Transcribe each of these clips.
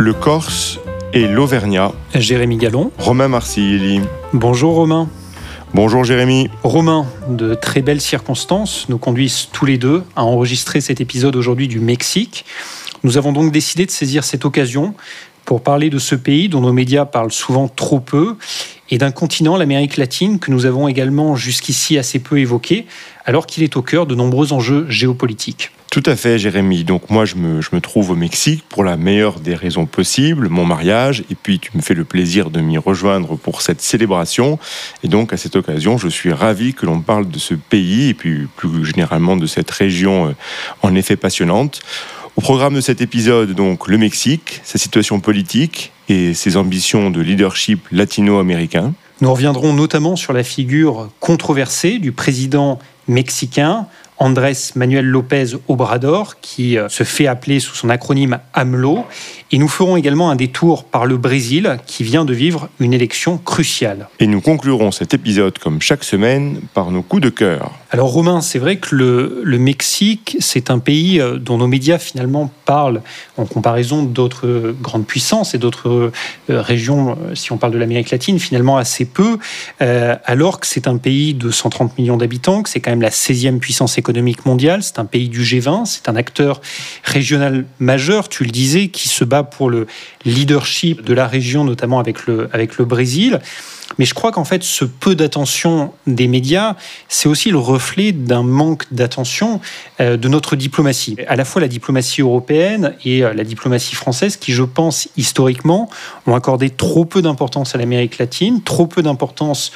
le Corse et l'Auvergnat. Jérémy Gallon. Romain Marsilli. Bonjour Romain. Bonjour Jérémy. Romain, de très belles circonstances nous conduisent tous les deux à enregistrer cet épisode aujourd'hui du Mexique. Nous avons donc décidé de saisir cette occasion pour parler de ce pays dont nos médias parlent souvent trop peu et d'un continent, l'Amérique latine, que nous avons également jusqu'ici assez peu évoqué, alors qu'il est au cœur de nombreux enjeux géopolitiques. Tout à fait, Jérémy. Donc moi, je me, je me, trouve au Mexique pour la meilleure des raisons possibles, mon mariage, et puis tu me fais le plaisir de m'y rejoindre pour cette célébration. Et donc à cette occasion, je suis ravi que l'on parle de ce pays, et puis plus généralement de cette région euh, en effet passionnante. Au programme de cet épisode, donc le Mexique, sa situation politique et ses ambitions de leadership latino-américain. Nous reviendrons notamment sur la figure controversée du président mexicain Andrés Manuel López Obrador, qui euh, se fait appeler sous son acronyme AMLO. Et nous ferons également un détour par le Brésil, qui vient de vivre une élection cruciale. Et nous conclurons cet épisode, comme chaque semaine, par nos coups de cœur. Alors Romain, c'est vrai que le, le Mexique, c'est un pays euh, dont nos médias finalement parlent en comparaison d'autres grandes puissances et d'autres euh, régions, si on parle de l'Amérique latine, finalement assez peu, euh, alors que c'est un pays de 130 millions d'habitants, que c'est quand même la 16e puissance économique mondiale, c'est un pays du G20, c'est un acteur régional majeur, tu le disais, qui se bat pour le leadership de la région, notamment avec le, avec le Brésil. Mais je crois qu'en fait, ce peu d'attention des médias, c'est aussi le reflet d'un manque d'attention euh, de notre diplomatie. À la fois la diplomatie européenne et euh, la diplomatie française, qui, je pense, historiquement, ont accordé trop peu d'importance à l'Amérique latine, trop peu d'importance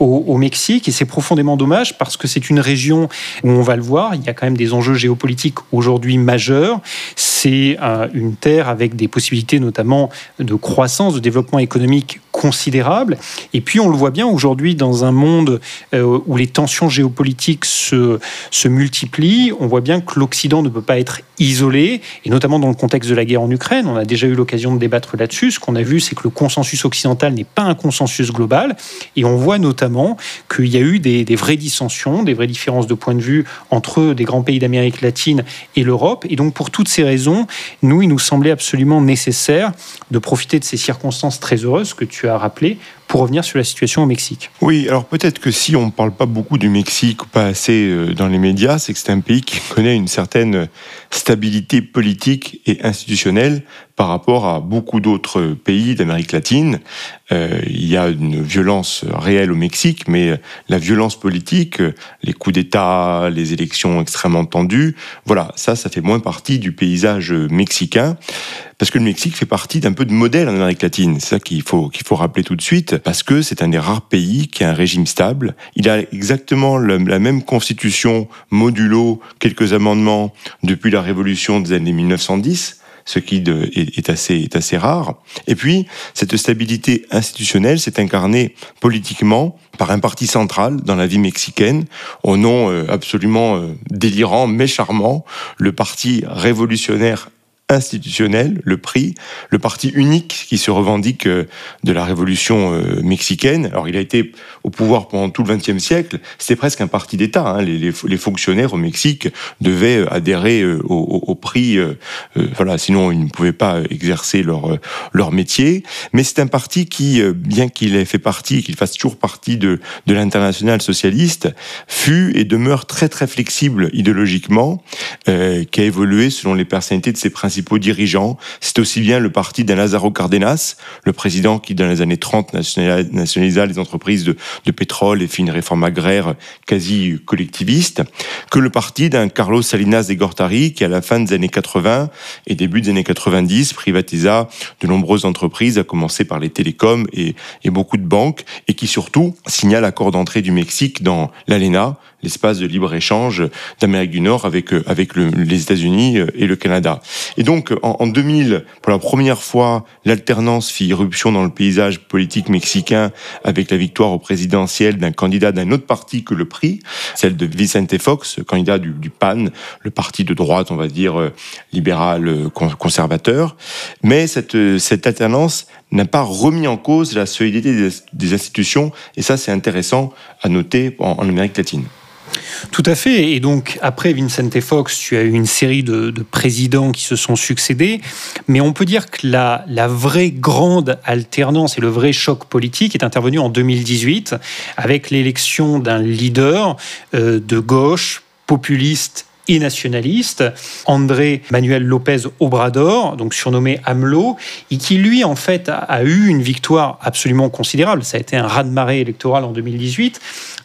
au, Mexique. Et c'est profondément dommage parce que c'est une région où on va le voir, il y a quand même des enjeux géopolitiques aujourd'hui majeurs. C'est euh, une terre avec des possibilités notamment de croissance, de développement économique considérable. Et puis on le voit bien aujourd'hui dans un monde euh, où les tensions géopolitiques se, se multiplient, on voit bien que l'Occident ne peut pas être isolé, et notamment dans le contexte de la guerre en Ukraine, on a déjà eu l'occasion de débattre là-dessus. Ce qu'on a vu, c'est que le consensus occidental n'est pas un consensus global, et on voit notamment qu'il y a eu des, vraies dissensions, des vraies différences de point de vue entre des grands pays d'Amérique latine et l'Europe. Et donc pour toutes ces raisons, nous, il nous semblait absolument nécessaire de profiter de ces circonstances très heureuses que tu as rappelées pour revenir sur la situation au Mexique. Oui, alors peut-être que si on ne parle pas beaucoup du Mexique pas assez euh, dans les médias, c'est que c'est un pays qui connaît une certaine stabilité politique et institutionnelle par rapport à beaucoup d'autres pays d'Amérique latine. Euh, il y a une violence réelle au Mexique, mais la violence politique, les coups d'État, les élections extrêmement tendues, voilà, ça, ça fait moins partie du paysage mexicain. Parce que le Mexique fait partie d'un peu de modèle en Amérique latine. C'est ça qu'il faut, qu'il faut rappeler tout de suite, parce que c'est un des rares pays qui a un régime stable. Il a exactement la même constitution modulo, quelques amendements depuis la révolution des années 1910 ce qui est assez, est assez rare. Et puis, cette stabilité institutionnelle s'est incarnée politiquement par un parti central dans la vie mexicaine, au nom absolument délirant mais charmant, le Parti révolutionnaire institutionnel, le PRI, le parti unique qui se revendique de la révolution mexicaine. Alors il a été au pouvoir pendant tout le XXe siècle, c'était presque un parti d'État. Hein. Les, les, les, fonctionnaires au Mexique devaient adhérer au, au, au PRI, euh, voilà, sinon ils ne pouvaient pas exercer leur, leur métier. Mais c'est un parti qui, bien qu'il ait fait partie, qu'il fasse toujours partie de, de l'international socialiste, fut et demeure très très flexible idéologiquement, euh, qui a évolué selon les personnalités de ses principaux dirigeants. C'est aussi bien le parti d'un Lázaro Cárdenas, le président qui, dans les années 30, nationalisa les entreprises de, pétrole et fit une réforme agraire quasi collectiviste, que le parti d'un Carlos Salinas de Gortari, qui, à la fin des années 80 et début des années 90, privatisa de nombreuses entreprises, à commencer par les télécoms et, beaucoup de banques, et qui surtout signa l'accord d'entrée du Mexique dans l'ALENA, l'espace de libre-échange d'Amérique du Nord avec, avec le, les États-Unis et le Canada. Et donc, en, en 2000, pour la première fois, l'alternance fit irruption dans le paysage politique mexicain avec la victoire au présidentiel d'un candidat d'un autre parti que le PRI, celle de Vicente Fox, candidat du, PAN, le parti de droite, on va dire, libéral conservateur. Mais cette, cette alternance n'a pas remis en cause la solidité des, institutions, et ça c'est intéressant à noter en Amérique latine. Tout à fait. Et donc, après Vincente Fox, tu as eu une série de, présidents qui se sont succédés. Mais on peut dire que la, la, vraie grande alternance et le vrai choc politique est intervenu en 2018 avec l'élection d'un leader euh, de gauche populiste et nationaliste, André Manuel López Obrador, donc surnommé AMLO, et qui lui en fait a, eu une victoire absolument considérable. Ça a été un raz-de-marée électoral en 2018,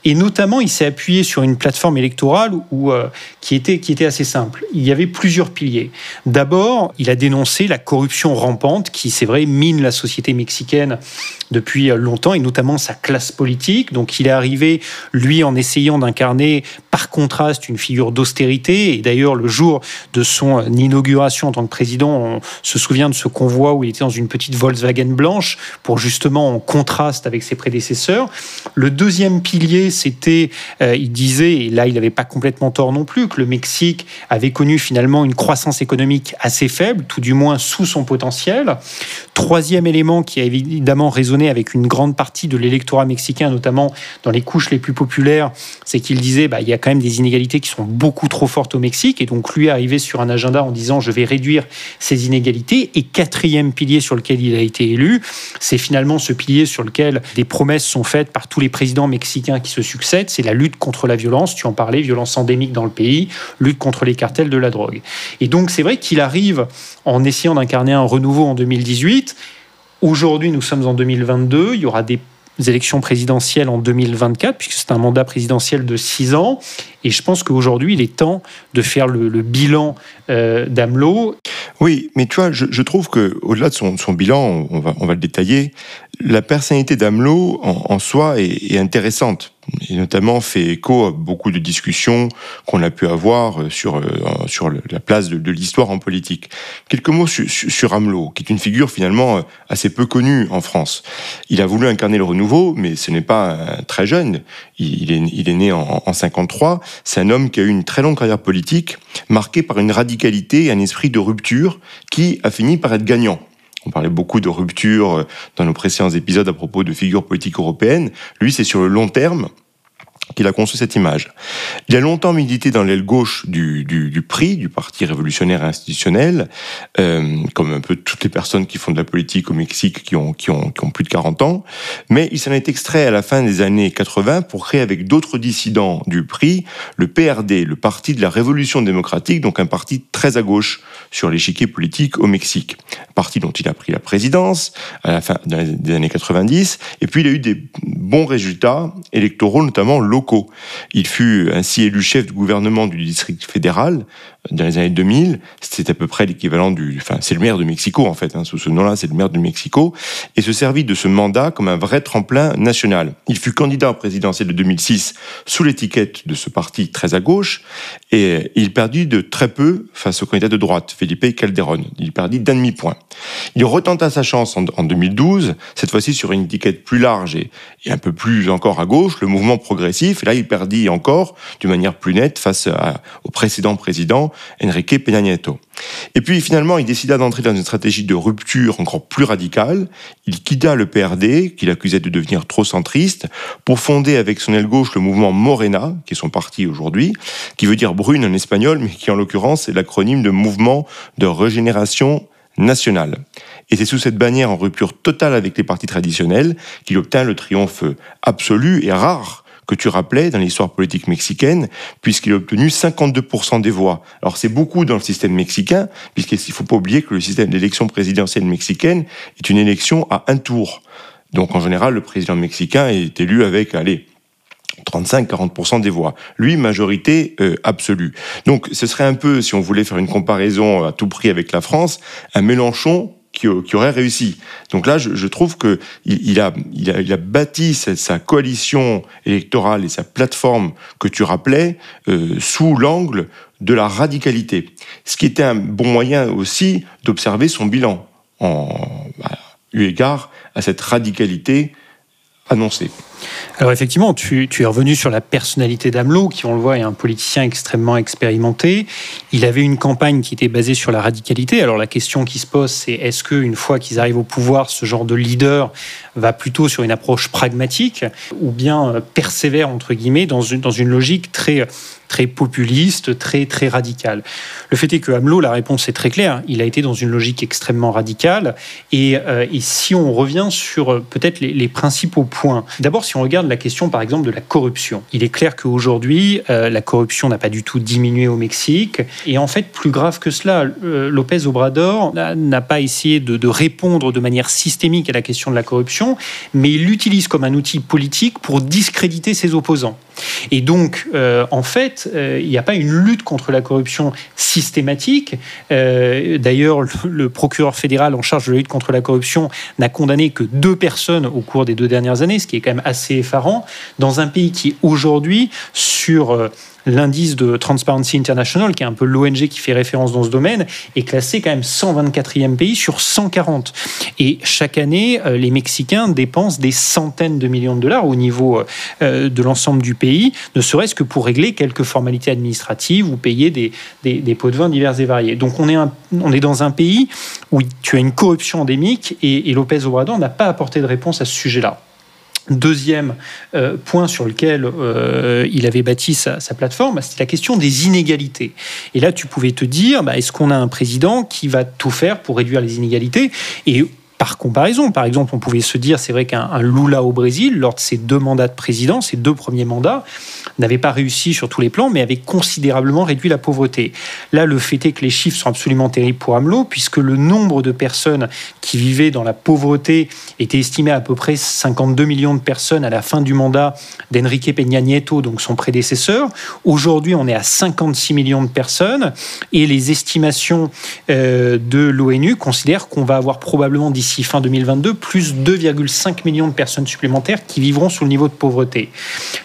et notamment il s'est appuyé sur une plateforme électorale où, euh, qui, était, qui était assez simple. Il y avait plusieurs piliers. D'abord, il a dénoncé la corruption rampante qui, c'est vrai, mine la société mexicaine depuis longtemps, et notamment sa classe politique. Donc il est arrivé, lui, en essayant d'incarner par contraste une figure d'austérité et d'ailleurs, le jour de son inauguration en tant que président, on se souvient de ce convoi où il était dans une petite Volkswagen blanche pour justement en contraste avec ses prédécesseurs. Le deuxième pilier, c'était, euh, il disait, et là il n'avait pas complètement tort non plus, que le Mexique avait connu finalement une croissance économique assez faible, tout du moins sous son potentiel. Troisième élément qui a évidemment résonné avec une grande partie de l'électorat mexicain, notamment dans les couches les plus populaires, c'est qu'il disait, bah, il y a quand même des inégalités qui sont beaucoup trop fortes au Mexique. Et donc, lui est arrivé sur un agenda en disant je vais réduire ces inégalités. Et quatrième pilier sur lequel il a été élu, c'est finalement ce pilier sur lequel des promesses sont faites par tous les présidents mexicains qui se succèdent. C'est la lutte contre la violence. Tu en parlais, violence endémique dans le pays, lutte contre les cartels de la drogue. Et donc, c'est vrai qu'il arrive en essayant d'incarner un renouveau en 2018. Aujourd'hui, nous sommes en 2022. Il y aura des élections présidentielles en 2024, puisque c'est un mandat présidentiel de six ans. Et je pense qu'aujourd'hui, il est temps de faire le, bilan euh. Oui, mais tu vois, je, trouve que au-delà de son, bilan, on va, on va le détailler, la personnalité d'AMLO en, soi est, intéressante et notamment fait écho à beaucoup de discussions qu'on a pu avoir euh, sur, euh, sur la place de, l'histoire en politique. Quelques mots sur, Hamelot, qui est une figure finalement euh, assez peu connue en France. Il a voulu incarner le renouveau, mais ce n'est pas très jeune. Il, est, il est né en, en 53. C'est un homme qui a eu une très longue carrière politique, marquée par une radicalité et un esprit de rupture qui a fini par être gagnant. On parlait beaucoup de rupture dans nos précédents épisodes à propos de figures politiques européennes. Lui, c'est sur le long terme qu'il a conçu cette image. Il a longtemps milité dans l'aile gauche du, du, du, du Parti révolutionnaire institutionnel, euh, comme un peu toutes les personnes qui font de la politique au Mexique qui ont, qui ont, qui ont plus de 40 ans, mais il s'en est extrait à la fin des années 80 pour créer avec d'autres dissidents du PRI le PRD, le Parti de la Révolution démocratique, donc un parti très à gauche sur l'échiquier politique au Mexique. Un parti dont il a pris la présidence à la fin des années 90, et puis il a eu des bons résultats électoraux, notamment locaux il fut ainsi élu chef du gouvernement du district fédéral dans les années 2000. C'était à peu près l'équivalent du, enfin, c'est le maire de Mexico en fait. Hein, sous ce nom-là, c'est le maire de Mexico, et se servit de ce mandat comme un vrai tremplin national. Il fut candidat au présidentiel de 2006 sous l'étiquette de ce parti très à gauche, et il perdit de très peu face au candidat de droite, Felipe Calderón. Il perdit d'un demi-point. Il retenta sa chance en, 2012, cette fois-ci sur une étiquette plus large et, et, un peu plus encore à gauche, le mouvement progressif. Et là, il perdit encore d'une manière plus nette face au précédent président, Enrique Peña Nieto. Et puis finalement, il décida d'entrer dans une stratégie de rupture encore plus radicale. Il quitta le PRD, qu'il accusait de devenir trop centriste, pour fonder avec son aile gauche le mouvement Morena, qui est son parti aujourd'hui, qui veut dire brune en espagnol, mais qui en l'occurrence est l'acronyme de Mouvement de Régénération nationale. Et c'est sous cette bannière en rupture totale avec les partis traditionnels qu'il obtint le triomphe absolu et rare que tu rappelais dans l'histoire politique mexicaine, puisqu'il a obtenu 52% des voix. Alors c'est beaucoup dans le système mexicain, puisqu'il ne faut pas oublier que le système d'élection présidentielle mexicaine est une élection à un tour. Donc en général, le président mexicain est élu avec, allez, 35-40% des voix. Lui, majorité euh, absolue. Donc ce serait un peu, si on voulait faire une comparaison à tout prix avec la France, un Mélenchon qui, aurait réussi. Donc là, je, trouve que il, a, il, a, bâti sa, coalition électorale et sa plateforme que tu rappelais euh, sous l'angle de la radicalité. Ce qui était un bon moyen aussi d'observer son bilan en eu égard à cette radicalité annoncée. Alors effectivement, tu, es revenu sur la personnalité d'Amelot, qui on le voit est un politicien extrêmement expérimenté. Il avait une campagne qui était basée sur la radicalité. Alors la question qui se pose, c'est est-ce qu'une fois qu'ils arrivent au pouvoir, ce genre de leader va plutôt sur une approche pragmatique ou bien euh, persévère entre guillemets dans une, dans une logique très très populiste, très très radical. Le fait est que Hamelot, la réponse est très claire. Il a été dans une logique extrêmement radicale. Et, euh, si on revient sur euh, peut-être les, principaux points, d'abord si on regarde la question par exemple de la corruption, il est clair qu'aujourd'hui euh, la corruption n'a pas du tout diminué au Mexique. Et en fait, plus grave que cela, Lopez Obrador n'a pas essayé de répondre de manière systémique à la question de la corruption, mais il l'utilise comme un outil politique pour discréditer ses opposants. Et donc, en fait, euh, il n'y a pas une lutte contre la corruption systématique. Euh, d'ailleurs, le, procureur fédéral en charge de la lutte contre la corruption n'a condamné que deux personnes au cours des deux dernières années, ce qui est quand même assez effarant, dans un pays qui aujourd'hui, sur euh, l'indice de Transparency International, qui est un peu l'ONG qui fait référence dans ce domaine, est classé quand même 124e pays sur 140. Et chaque année, euh, les Mexicains dépensent des centaines de millions de dollars au niveau euh, de l'ensemble du pays, ne serait-ce que pour régler quelques formalités administratives ou payer des, pots de vin divers et variés. Donc on est, on est dans un pays où tu as une corruption endémique et, et Lopez Obrador n'a pas apporté de réponse à ce sujet-là. Deuxième euh, point sur lequel euh, il avait bâti sa, plateforme, c'était la question des inégalités. Et là, tu pouvais te dire, bah, est-ce qu'on a un président qui va tout faire pour réduire les inégalités? Et par comparaison, par exemple, on pouvait se dire, c'est vrai qu'un Lula au Brésil, lors de ses deux mandats de président, ses deux premiers mandats, n'avait pas réussi sur tous les plans, mais avait considérablement réduit la pauvreté. Là, le fait est que les chiffres sont absolument terribles pour AMLO, puisque le nombre de personnes qui vivaient dans la pauvreté était estimé à à peu près 52 millions de personnes à la fin du mandat d'Enrique Peña Nieto, donc son prédécesseur. Aujourd'hui, on est à 56 millions de personnes, et les estimations euh, de l'ONU considèrent qu'on va avoir probablement d'ici fin 2022, plus 2,5 millions de personnes supplémentaires qui vivront sous le niveau de pauvreté.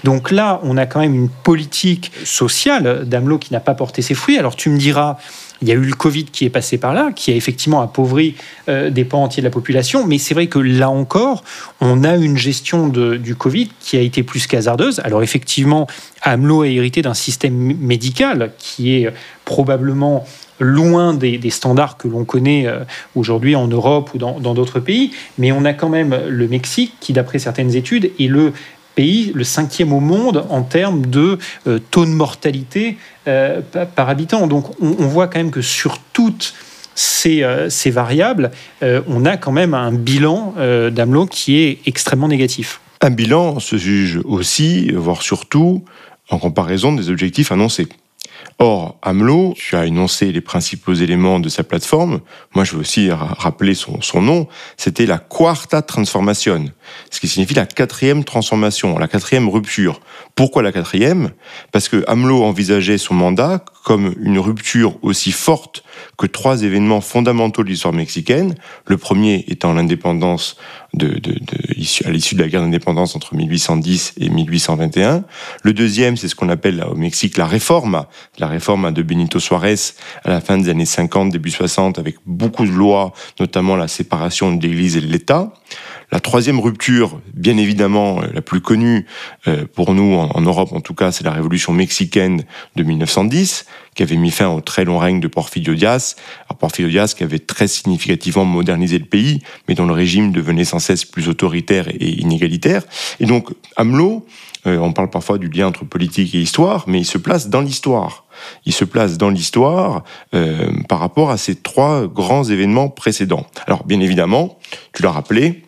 Donc là, on a quand même une politique sociale d'AMLO qui n'a pas porté ses fruits. Alors tu me diras, il y a eu le Covid qui est passé par là, qui a effectivement appauvri euh, des pans entiers de la population, mais c'est vrai que là encore, on a une gestion du Covid qui a été plus qu'hasardeuse. Alors effectivement, AMLO a hérité d'un système médical qui est probablement loin des, standards que l'on connaît euh, aujourd'hui en Europe ou dans d'autres pays, mais on a quand même le Mexique qui, d'après certaines études, est le pays, le cinquième au monde en termes de euh, taux de mortalité euh, par habitant. Donc on, voit quand même que sur toutes ces, ces variables, on a quand même un bilan d'AMLO qui est extrêmement négatif. Un bilan se juge aussi, voire surtout, en comparaison des objectifs annoncés. Or, AMLO, tu as énoncé les principaux éléments de sa plateforme. Moi, je veux aussi rappeler son, nom. C'était la Quarta Transformation, ce qui signifie la quatrième transformation, la quatrième rupture. Pourquoi la quatrième? Parce que AMLO envisageait son mandat comme une rupture aussi forte que trois événements fondamentaux de l'histoire mexicaine. Le premier étant l'indépendance de, de, de, à l'issue de la guerre d'indépendance entre 1810 et 1821. Le deuxième, c'est ce qu'on appelle au Mexique la réforme, la réforme de Benito Suarez à la fin des années 50, début 60, avec beaucoup de lois, notamment la séparation de l'Église et de l'État. La troisième rupture, bien évidemment la plus connue euh, pour nous en Europe en tout cas, c'est la révolution mexicaine de 1910, qui avait mis fin au très long règne de Porfirio Diaz. Alors qui avait très significativement modernisé le pays, mais dont le régime devenait sans cesse plus autoritaire et inégalitaire. Et donc AMLO, euh, on parle parfois du lien entre politique et histoire, mais il se place dans l'histoire. Il se place dans l'histoire euh, par rapport à ces trois grands événements précédents. Alors bien évidemment, tu l'as rappelé,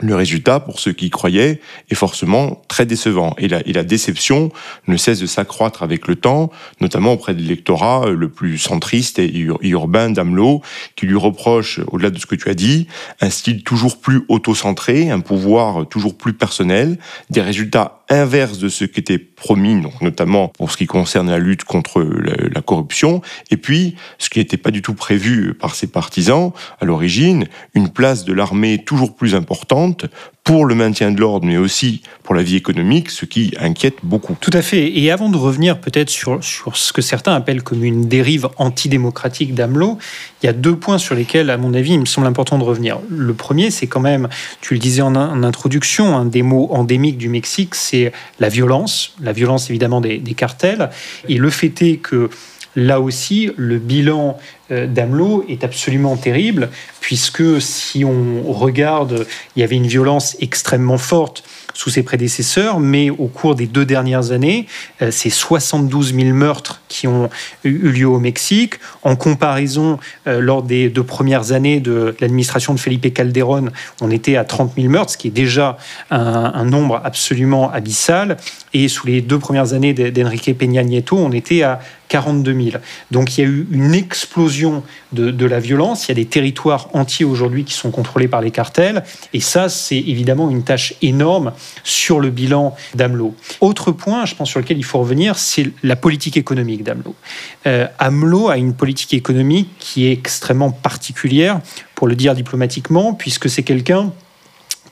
le résultat, pour ceux qui croyaient, est forcément très décevant. Et la, et la déception ne cesse de s'accroître avec le temps, notamment auprès de l'électorat le plus centriste et urbain d'Amelot, qui lui reproche, au-delà de ce que tu as dit, un style toujours plus auto-centré, un pouvoir toujours plus personnel, des résultats inverses de ce qui était promis, donc notamment pour ce qui concerne la lutte contre la, corruption, et puis ce qui n'était pas du tout prévu par ses partisans à l'origine, une place de l'armée toujours plus importante pour le maintien de l'ordre, mais aussi pour la vie économique, ce qui inquiète beaucoup. Tout à fait. Et avant de revenir peut-être sur, ce que certains appellent comme une dérive antidémocratique d'AMLO, il y a deux points sur lesquels, à mon avis, il me semble important de revenir. Le premier, c'est quand même, tu le disais en, introduction, un des mots endémiques du Mexique, c'est la violence, la violence évidemment des, cartels. Et le fait est que là aussi, le bilan d'Amelot est absolument terrible, puisque si on regarde, il y avait une violence extrêmement forte sous ses prédécesseurs, mais au cours des deux dernières années, euh, c'est 72 000 meurtres qui ont eu lieu au Mexique. En comparaison, euh, lors des deux premières années de l'administration de Felipe Calderón, on était à 30 000 meurtres, ce qui est déjà un, nombre absolument abyssal. Et sous les deux premières années d'Enrique Peña Nieto, on était à 42 000. Donc il y a eu une explosion de, la violence. Il y a des territoires entiers aujourd'hui qui sont contrôlés par les cartels. Et ça, c'est évidemment une tâche énorme sur le bilan d'AMLO. Autre point, je pense, sur lequel il faut revenir, c'est la politique économique d'AMLO. Euh, AMLO a une politique économique qui est extrêmement particulière, pour le dire diplomatiquement, puisque c'est quelqu'un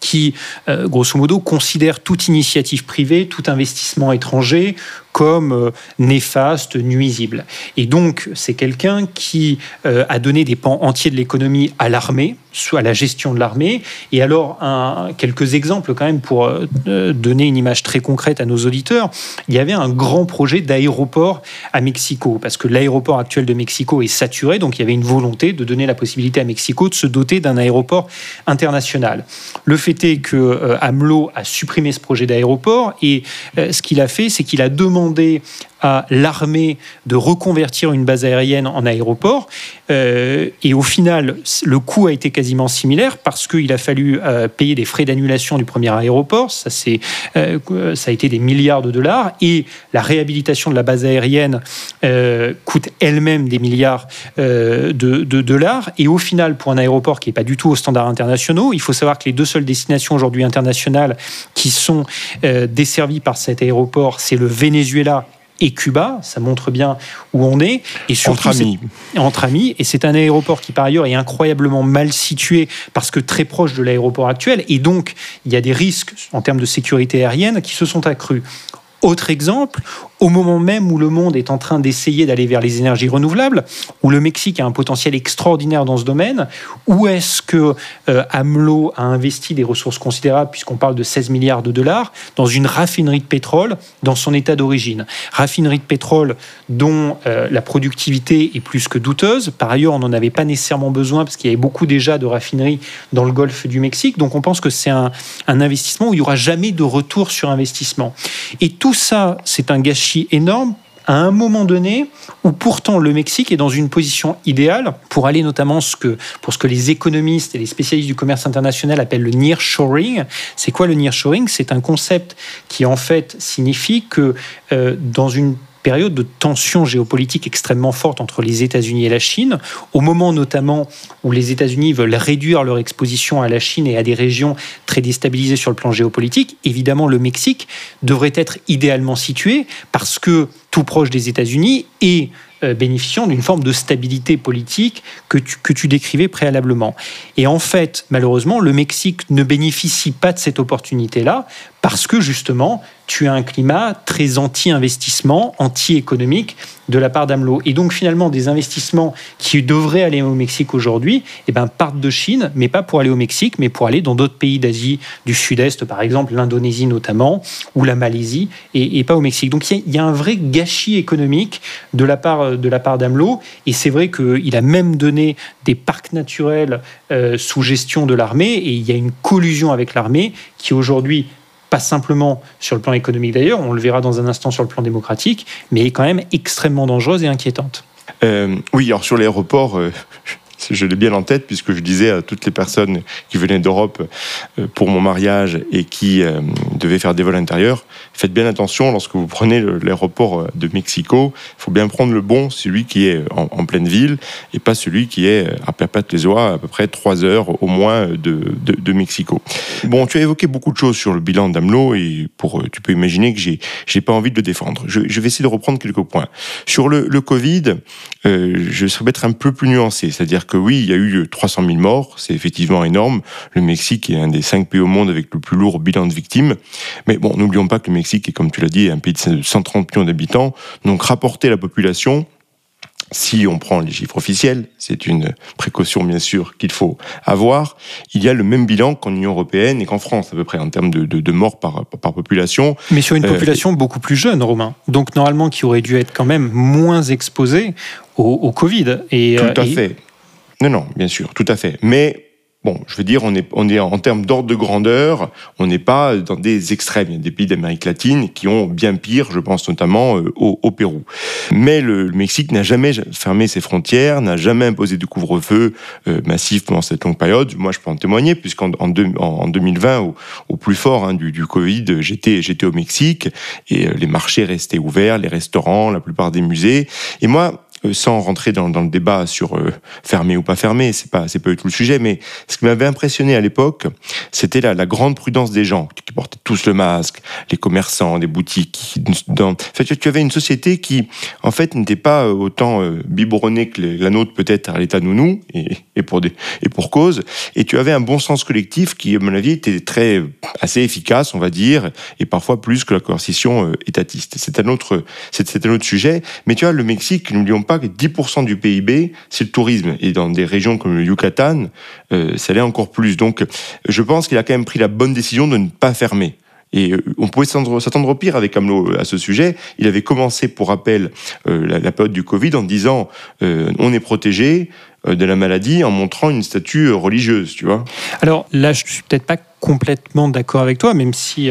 qui, euh, grosso modo, considère toute initiative privée, tout investissement étranger comme euh, néfaste, nuisible. Et donc, c'est quelqu'un qui euh, a donné des pans entiers de l'économie à l'armée, soit à la gestion de l'armée. Et alors, un, quelques exemples quand même pour euh, donner une image très concrète à nos auditeurs. Il y avait un grand projet d'aéroport à Mexico, parce que l'aéroport actuel de Mexico est saturé, donc il y avait une volonté de donner la possibilité à Mexico de se doter d'un aéroport international. Le fait est que AMLO a supprimé ce projet d'aéroport, et ce qu'il a fait, c'est qu'il a demandé demander à l'armée de reconvertir une base aérienne en aéroport. Euh, et au final, le coût a été quasiment similaire parce qu'il a fallu euh, payer des frais d'annulation du premier aéroport. Ça, c'est, euh, ça a été des milliards de dollars. Et la réhabilitation de la base aérienne coûte elle-même des milliards de, de, dollars. Et au final, pour un aéroport qui n'est pas du tout aux standards internationaux, il faut savoir que les deux seules destinations aujourd'hui internationales qui sont desservies par cet aéroport, c'est le Venezuela et Cuba. Ça montre bien où on est. Et surtout, entre amis. Entre amis. Et c'est un aéroport qui, par ailleurs, est incroyablement mal situé parce que très proche de l'aéroport actuel. Et donc, il y a des risques en termes de sécurité aérienne qui se sont accrus. Autre exemple, au moment même où le monde est en train d'essayer d'aller vers les énergies renouvelables, où le Mexique a un potentiel extraordinaire dans ce domaine, où est-ce que euh, AMLO a investi des ressources considérables, puisqu'on parle de 16 milliards de dollars, dans une raffinerie de pétrole dans son état d'origine? Raffinerie de pétrole dont euh, la productivité est plus que douteuse. Par ailleurs, on n'en avait pas nécessairement besoin, parce qu'il y avait beaucoup déjà de raffineries dans le golfe du Mexique. Donc on pense que c'est un, un investissement où il n'y aura jamais de retour sur investissement. Et tout ça, c'est un gâchis énorme à un moment donné où pourtant le Mexique est dans une position idéale pour aller notamment ce que, pour ce que les économistes et les spécialistes du commerce international appellent le nearshoring. C'est quoi le nearshoring? C'est un concept qui en fait signifie que euh, dans une période de tension géopolitique extrêmement forte entre les États-Unis et la Chine, au moment notamment où les États-Unis veulent réduire leur exposition à la Chine et à des régions très déstabilisées sur le plan géopolitique, évidemment le Mexique devrait être idéalement situé parce que tout proche des États-Unis et euh, bénéficiant d'une forme de stabilité politique que tu, que tu décrivais préalablement. Et en fait, malheureusement, le Mexique ne bénéficie pas de cette opportunité-là parce que justement, tu as un climat très anti-investissement, anti-économique de la part d'AMLO. Et donc finalement, des investissements qui devraient aller au Mexique aujourd'hui eh ben, partent de Chine, mais pas pour aller au Mexique, mais pour aller dans d'autres pays d'Asie du Sud-Est, par exemple l'Indonésie notamment, ou la Malaisie, et, pas au Mexique. Donc il y, a un vrai gâchis économique de la part, de la part d'AMLO, et c'est vrai qu'il a même donné des parcs naturels euh, sous gestion de l'armée, et il y a une collusion avec l'armée qui aujourd'hui pas simplement sur le plan économique d'ailleurs, on le verra dans un instant sur le plan démocratique, mais est quand même extrêmement dangereuse et inquiétante. Euh, oui, alors sur l'aéroport, je l'ai bien en tête, puisque je disais à toutes les personnes qui venaient d'Europe euh, pour mon mariage et qui euh, devaient faire des vols intérieurs, faites bien attention lorsque vous prenez l'aéroport euh, de Mexico. Il faut bien prendre le bon, celui qui est en, pleine ville, et pas celui qui est à perpète les oies, à peu près trois heures au moins de, de, Mexico. Bon, tu as évoqué beaucoup de choses sur le bilan d'AMLO, et pour, tu peux imaginer que j'ai, j'ai pas envie de le défendre. Je, vais essayer de reprendre quelques points. Sur le, le Covid, je serais peut-être un peu plus nuancé, c'est-à-dire que oui, il y a eu 300 000 morts, c'est effectivement énorme. Le Mexique est un des cinq pays au monde avec le plus lourd bilan de victimes. Mais bon, n'oublions pas que le Mexique est, comme tu l'as dit, un pays de 130 millions d'habitants. Donc rapporter la population, si on prend les chiffres officiels, c'est une précaution bien sûr qu'il faut avoir, il y a le même bilan qu'en Union européenne et qu'en France à peu près en termes de, morts par, population. Mais sur une euh, population beaucoup plus jeune, Romain. Donc normalement qui aurait dû être quand même moins exposée au, Covid. Et, tout à euh, fait. Non, non, bien sûr, tout à fait. Mais Bon, je veux dire, on est, on est en termes d'ordre de grandeur, on n'est pas dans des extrêmes. Il y a des pays d'Amérique latine qui ont bien pire, je pense notamment euh, au, Pérou. Mais le, Mexique n'a jamais fermé ses frontières, n'a jamais imposé de couvre-feu euh, massif pendant cette longue période. Moi, je peux en témoigner, puisqu'en en, en, 2020, au, plus fort hein, du, du, Covid, j'étais, j'étais au Mexique et euh, les marchés restaient ouverts, les restaurants, la plupart des musées. Et moi, sans rentrer dans, le débat sur euh, fermé ou pas fermé, c'est pas pas tout le sujet, mais ce qui m'avait impressionné à l'époque, c'était la, grande prudence des gens qui portaient tous le masque, les commerçants, les boutiques. Tu avais une société qui, en fait, n'était pas euh, autant biberonnée que la nôtre peut-être à l'état nounou et, et pour et pour cause. Et tu avais un bon sens collectif qui, à mon avis, était très assez efficace, on va dire, et parfois plus que la coercition étatiste. C'est un autre un autre sujet. Mais tu vois, le Mexique, n'oublions pas que 10% du PIB, c'est le tourisme. Et dans des régions comme le Yucatan, euh, ça l'est encore plus. Donc, je pense qu'il a quand même pris la bonne décision de ne pas fermer. Et euh, on pouvait s'attendre au pire avec Hamelot à ce sujet. Il avait commencé, pour rappel, euh, la, période du Covid en disant on est protégé de la maladie en montrant une statue religieuse, tu vois. Alors là, je suis peut-être pas complètement d'accord avec toi, même si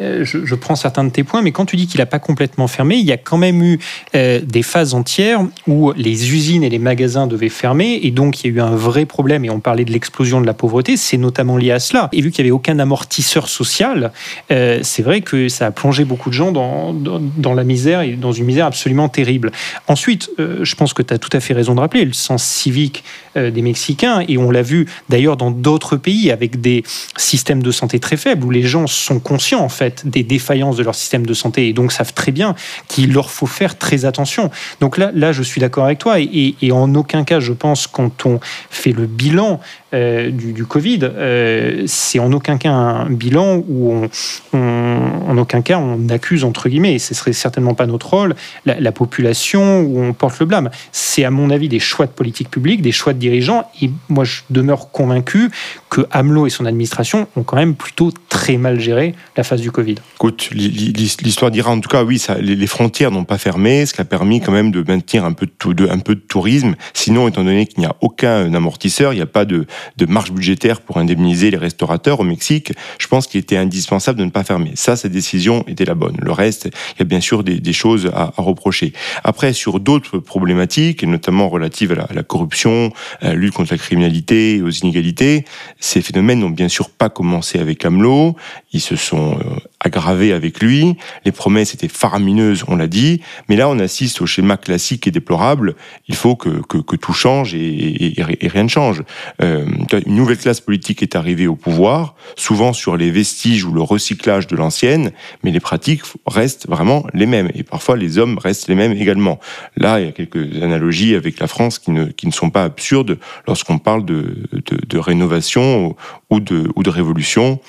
euh, je, prends certains de tes points, mais quand tu dis qu'il n'a pas complètement fermé, il y a quand même eu euh, des phases entières où les usines et les magasins devaient fermer, et donc il y a eu un vrai problème, et on parlait de l'explosion de la pauvreté, c'est notamment lié à cela. Et vu qu'il n'y avait aucun amortisseur social, euh, c'est vrai que ça a plongé beaucoup de gens dans, la misère, et dans une misère absolument terrible. Ensuite, je pense que tu as tout à fait raison de rappeler le sens civique des Mexicains, et on l'a vu d'ailleurs dans d'autres pays avec des systèmes de santé très faibles, où les gens sont conscients en fait des défaillances de leur système de santé et donc savent très bien qu'il leur faut faire très attention. Donc là, là je suis d'accord avec toi et, en aucun cas, je pense, quand on fait le bilan euh, du, Covid, euh, c'est en aucun cas un bilan où on, en aucun cas on accuse entre guillemets, et ce serait certainement pas notre rôle, la, population où on porte le blâme. C'est à mon avis des choix de politique publique, des choix de dirigeants, et moi je demeure convaincu que AMLO et son administration ont quand même plutôt très mal géré la phase du Covid. Écoute, l'histoire dira en tout cas, oui, les frontières n'ont pas fermé, ce qui a permis quand même de maintenir un peu de tourisme. Sinon, étant donné qu'il n'y a aucun amortisseur, il n'y a pas de, de marge budgétaire pour indemniser les restaurateurs au Mexique, je pense qu'il était indispensable de ne pas fermer. Ça, cette décision était la bonne. Le reste, il y a bien sûr des, choses à, reprocher. Après, sur d'autres problématiques, notamment relatives à la, corruption, à la lutte contre la criminalité, aux inégalités, ces phénomènes n'ont bien sûr pas commencé avec AMLO. Ils se sont euh, aggravés avec lui. Les promesses étaient faramineuses, on l'a dit. Mais là, on assiste au schéma classique et déplorable. Il faut que, que, tout change et, rien ne change. Euh, une nouvelle classe politique est arrivée au pouvoir, souvent sur les vestiges ou le recyclage de l'ancienne, mais les pratiques restent vraiment les mêmes. Et parfois, les hommes restent les mêmes également. Là, il y a quelques analogies avec la France qui ne, qui ne sont pas absurdes lorsqu'on parle de, de, de rénovation ou de, ou de révolution.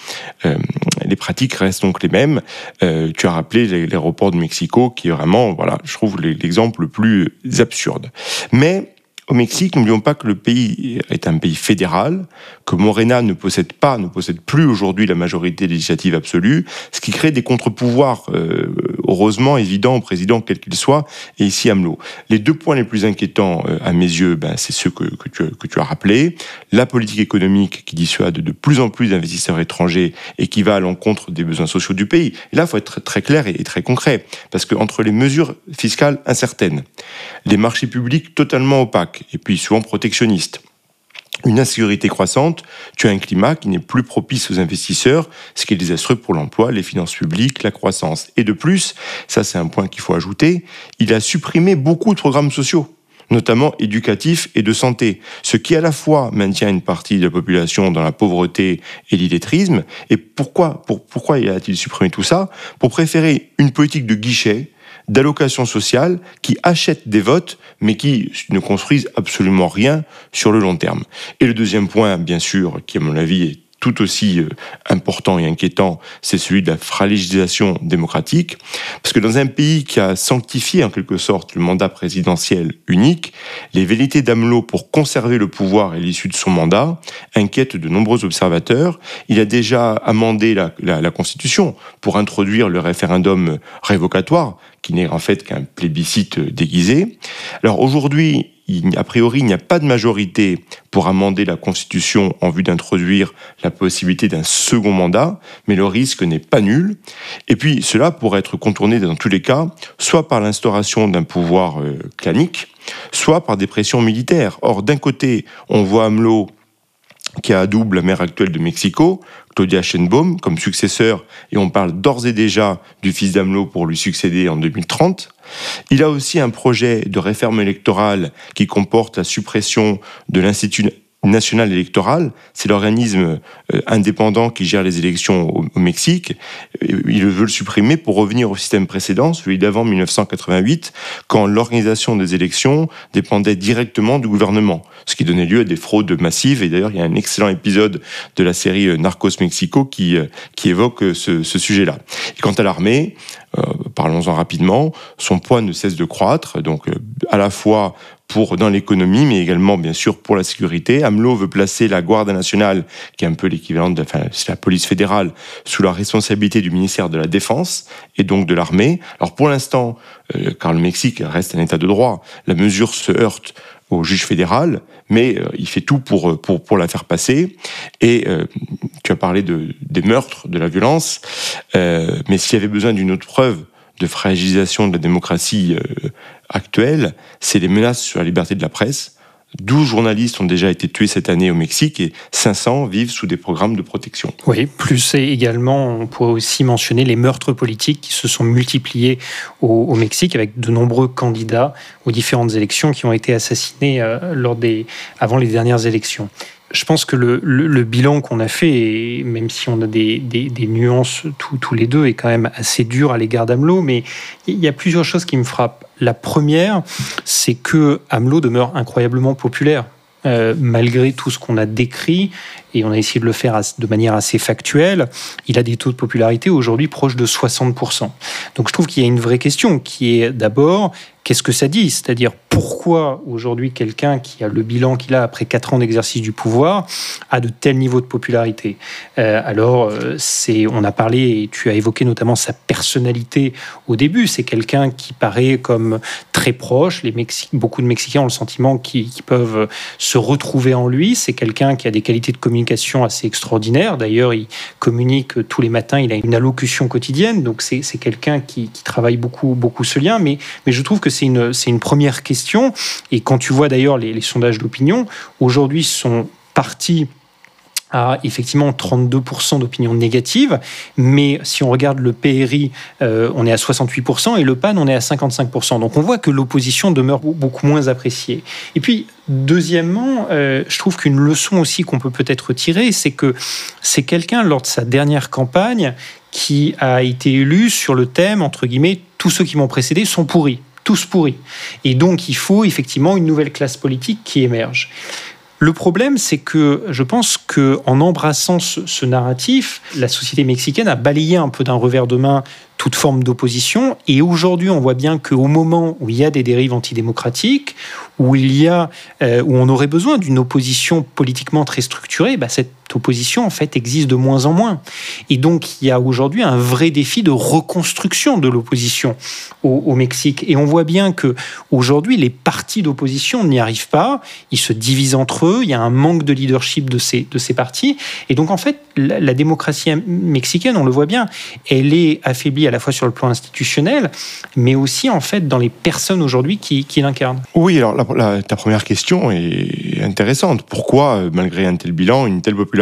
Euh, les pratiques restent donc les mêmes. Euh, tu as rappelé l'aéroport de Mexico, qui est vraiment, voilà, je trouve l'exemple le plus absurde. Mais au Mexique, n'oublions pas que le pays est un pays fédéral, que Morena ne possède pas, ne possède plus aujourd'hui la majorité législative absolue, ce qui crée des contre-pouvoirs, euh, heureusement évidents au président, quel qu'il soit, et ici AMLO. Les deux points les plus inquiétants euh, à mes yeux, ben, c'est ceux que, que, tu, que tu as rappelés. La politique économique qui dissuade de plus en plus d'investisseurs étrangers et qui va à l'encontre des besoins sociaux du pays. Et là, il faut être très clair et très concret, parce que entre les mesures fiscales incertaines, les marchés publics totalement opaques, et puis souvent protectionniste. Une insécurité croissante, tu as un climat qui n'est plus propice aux investisseurs, ce qui est désastreux pour l'emploi, les finances publiques, la croissance. Et de plus, ça c'est un point qu'il faut ajouter, il a supprimé beaucoup de programmes sociaux notamment éducatifs et de santé, ce qui à la fois maintient une partie de la population dans la pauvreté et l'illettrisme. Et pourquoi, pour, pourquoi a-t-il supprimé tout ça? Pour préférer une politique de guichet d'allocations sociales qui achètent des votes, mais qui ne construisent absolument rien sur le long terme. Et le deuxième point, bien sûr, qui à mon avis est tout aussi euh, important et inquiétant, c'est celui de la fragilisation démocratique. Parce que dans un pays qui a sanctifié en quelque sorte le mandat présidentiel unique, les velléités d'Amelot pour conserver le pouvoir et l'issue de son mandat inquiètent de nombreux observateurs. Il a déjà amendé la, la Constitution pour introduire le référendum révocatoire, qui n'est en fait qu'un plébiscite déguisé. Alors aujourd'hui, a priori, il n'y a pas de majorité pour amender la Constitution en vue d'introduire la possibilité d'un second mandat, mais le risque n'est pas nul. Et puis, cela pourrait être contourné dans tous les cas, soit par l'instauration d'un pouvoir euh, clanique, soit par des pressions militaires. Or, d'un côté, on voit AMLO qui a double la maire actuelle de Mexico, Claudia Sheinbaum, comme successeur, et on parle d'ores et déjà du fils d'Amelot pour lui succéder en 2030. Il a aussi un projet de réforme électorale qui comporte la suppression de l'Institut national électoral, c'est l'organisme euh, indépendant qui gère les élections au, Mexique. Il veut le supprimer pour revenir au système précédent, celui d'avant 1988, quand l'organisation des élections dépendait directement du gouvernement, ce qui donnait lieu à des fraudes massives. Et d'ailleurs, il y a un excellent épisode de la série euh, Narcos Mexico qui, euh, qui évoque ce, ce sujet-là. Et quant à l'armée, parlons-en rapidement, son poids ne cesse de croître, donc à la fois pour dans l'économie, mais également bien sûr pour la sécurité. AMLO veut placer la Garde nationale, qui est un peu l'équivalent de enfin, la police fédérale, sous la responsabilité du ministère de la Défense et donc de l'armée. Alors pour l'instant, euh, car le Mexique reste un État de droit, la mesure se heurte au juge fédéral, mais euh, il fait tout pour, euh, pour, pour la faire passer. Et tu as parlé de, des meurtres, de la violence, mais s'il y avait besoin d'une autre preuve de fragilisation de la démocratie actuelle, c'est les menaces sur la liberté de la presse. 12 journalistes ont déjà été tués cette année au Mexique et 500 vivent sous des programmes de protection. Oui, plus également, on pourrait aussi mentionner les meurtres politiques qui se sont multipliés au, Mexique avec de nombreux candidats aux différentes élections qui ont été assassinés euh, avant les dernières élections je pense que le, bilan qu'on a fait, même si on a des, nuances tous les deux, est quand même assez dur à l'égard d'Amelot, mais il y a plusieurs choses qui me frappent. La première, c'est que Amelot demeure incroyablement populaire. Euh, malgré tout ce qu'on a décrit, et on a essayé de le faire de manière assez factuelle, il a des taux de popularité aujourd'hui proches de 60%. Donc je trouve qu'il y a une vraie question qui est d'abord, qu'est-ce que ça dit? C'est-à-dire pourquoi aujourd'hui quelqu'un qui a le bilan qu'il a après 4 ans d'exercice du pouvoir a de tels niveaux de popularité? Euh, Alors, euh, c'est, on a parlé, et tu as évoqué notamment sa personnalité au début, c'est quelqu'un qui paraît comme très proche, les beaucoup de Mexicains ont le sentiment qu'ils peuvent se retrouver en lui, c'est quelqu'un qui a des qualités de communication assez extraordinaires, d'ailleurs il communique tous les matins, il a une allocution quotidienne, donc c'est, quelqu'un qui, qui, travaille beaucoup, beaucoup ce lien, mais, mais je trouve que c'est une, première question. Et quand tu vois d'ailleurs les, sondages d'opinion, aujourd'hui sont partis à effectivement 32% d'opinion négative, mais si on regarde le PRI, euh, on est à 68% et le PAN, on est à 55%. Donc on voit que l'opposition demeure beaucoup moins appréciée. Et puis, deuxièmement, euh, je trouve qu'une leçon aussi qu'on peut peut-être tirer, c'est que c'est quelqu'un, lors de sa dernière campagne, qui a été élu sur le thème, entre guillemets, tous ceux qui m'ont précédé sont pourris tous pourris. Et donc, il faut effectivement une nouvelle classe politique qui émerge. Le problème, c'est que je pense que en embrassant ce, narratif, la société mexicaine a balayé un peu d'un revers de main toute forme d'opposition. Et aujourd'hui, on voit bien qu'au moment où il y a des dérives antidémocratiques, où il y a, euh, où on aurait besoin d'une opposition politiquement très structurée, bah, cette opposition en fait existe de moins en moins. Et donc il y a aujourd'hui un vrai défi de reconstruction de l'opposition au, Mexique. Et on voit bien que aujourd'hui les partis d'opposition n'y arrivent pas, ils se divisent entre eux, il y a un manque de leadership de ces, de ces partis. Et donc en fait la, la démocratie mexicaine, on le voit bien, elle est affaiblie à la fois sur le plan institutionnel, mais aussi en fait dans les personnes aujourd'hui qui, l'incarnent. Oui, alors ta première question est intéressante. Pourquoi, malgré un tel bilan, une telle population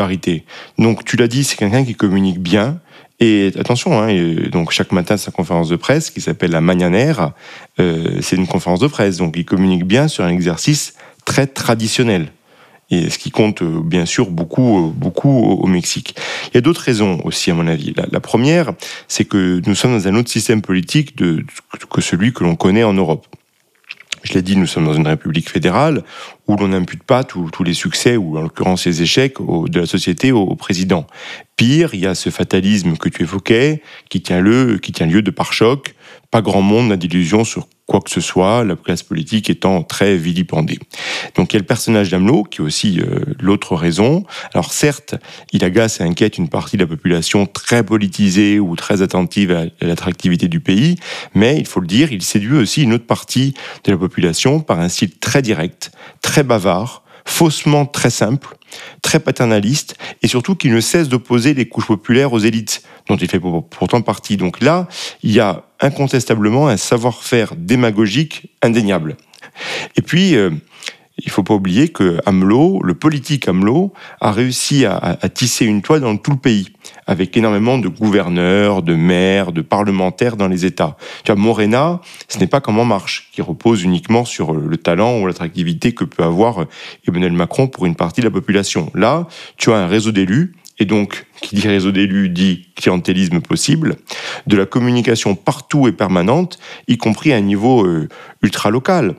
donc tu l'as dit, c'est quelqu'un qui communique bien. Et attention, hein, donc chaque matin sa conférence de presse qui s'appelle la Mañanera, euh, c'est une conférence de presse, donc il communique bien sur un exercice très traditionnel. Et ce qui compte bien sûr beaucoup, beaucoup au Mexique. Il y a d'autres raisons aussi, à mon avis. La, première, c'est que nous sommes dans un autre système politique que celui que l'on connaît en Europe. Je l'ai dit, nous sommes dans une république fédérale où l'on n'impute pas tous les succès ou en l'occurrence les échecs de la société au, président. Pire, il y a ce fatalisme que tu évoquais qui tient, qui tient lieu de pare-choc. Pas grand monde n'a d'illusion sur quoi que ce soit, la classe politique étant très vilipendée. Donc il y a le personnage d'Amelot, qui est aussi euh, l'autre raison. Alors certes, il agace et inquiète une partie de la population très politisée ou très attentive à l'attractivité du pays, mais il faut le dire, il séduit aussi une autre partie de la population par un style très direct, très bavard, faussement très simple, très paternaliste, et surtout qui ne cesse d'opposer les couches populaires aux élites, dont il fait pourtant partie. Donc là, il y a incontestablement un savoir-faire démagogique indéniable. Et puis, euh, il faut pas oublier que Hamelot, le politique Hamelot, a réussi à, tisser une toile dans tout le pays, avec énormément de gouverneurs, de maires, de parlementaires dans les États. Tu vois, Morena, ce n'est pas comme En Marche, qui repose uniquement sur le talent ou l'attractivité que peut avoir Emmanuel Macron pour une partie de la population. Là, tu as un réseau d'élus et donc, qui dit réseau d'élus dit clientélisme possible, de la communication partout et permanente, y compris à un niveau euh, ultra local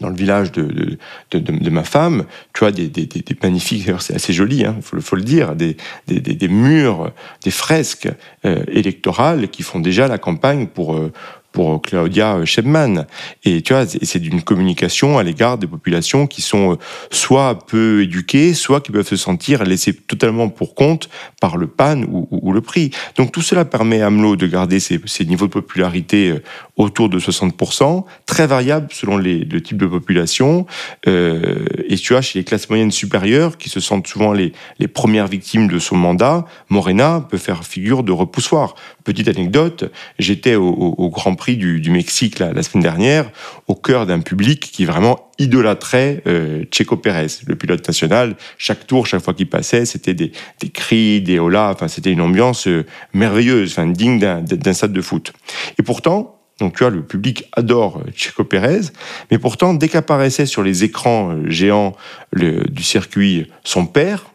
dans le village de, de, de, ma femme, tu vois, des, des, des magnifiques, c'est assez joli, il hein, faut, faut, le dire, des, des, murs, des fresques euh, électorales qui font déjà la campagne pour, euh, pour Claudia Shebman. Et tu vois, c'est d'une communication à l'égard des populations qui sont euh, soit peu éduquées, soit qui peuvent se sentir laissées totalement pour compte par le pan ou, le prix. Donc tout cela permet à AMLO de garder ses, niveaux de popularité euh, autour de 60%, très variables selon les, le type de population. Euh, et tu vois, chez les classes moyennes supérieures, qui se sentent souvent les, premières victimes de son mandat, Morena peut faire figure de repoussoir. Petite anecdote, j'étais au, au Grand Prix du, Mexique la, semaine dernière, au cœur d'un public qui vraiment idolâtrait euh, Checo Pérez, le pilote national. Chaque tour, chaque fois qu'il passait, c'était des, cris, des holas, enfin c'était une ambiance euh, merveilleuse, enfin, digne d'un stade de foot. Et pourtant, donc tu le public adore euh, Checo Pérez, mais pourtant, dès qu'apparaissait sur les écrans géants du circuit son père,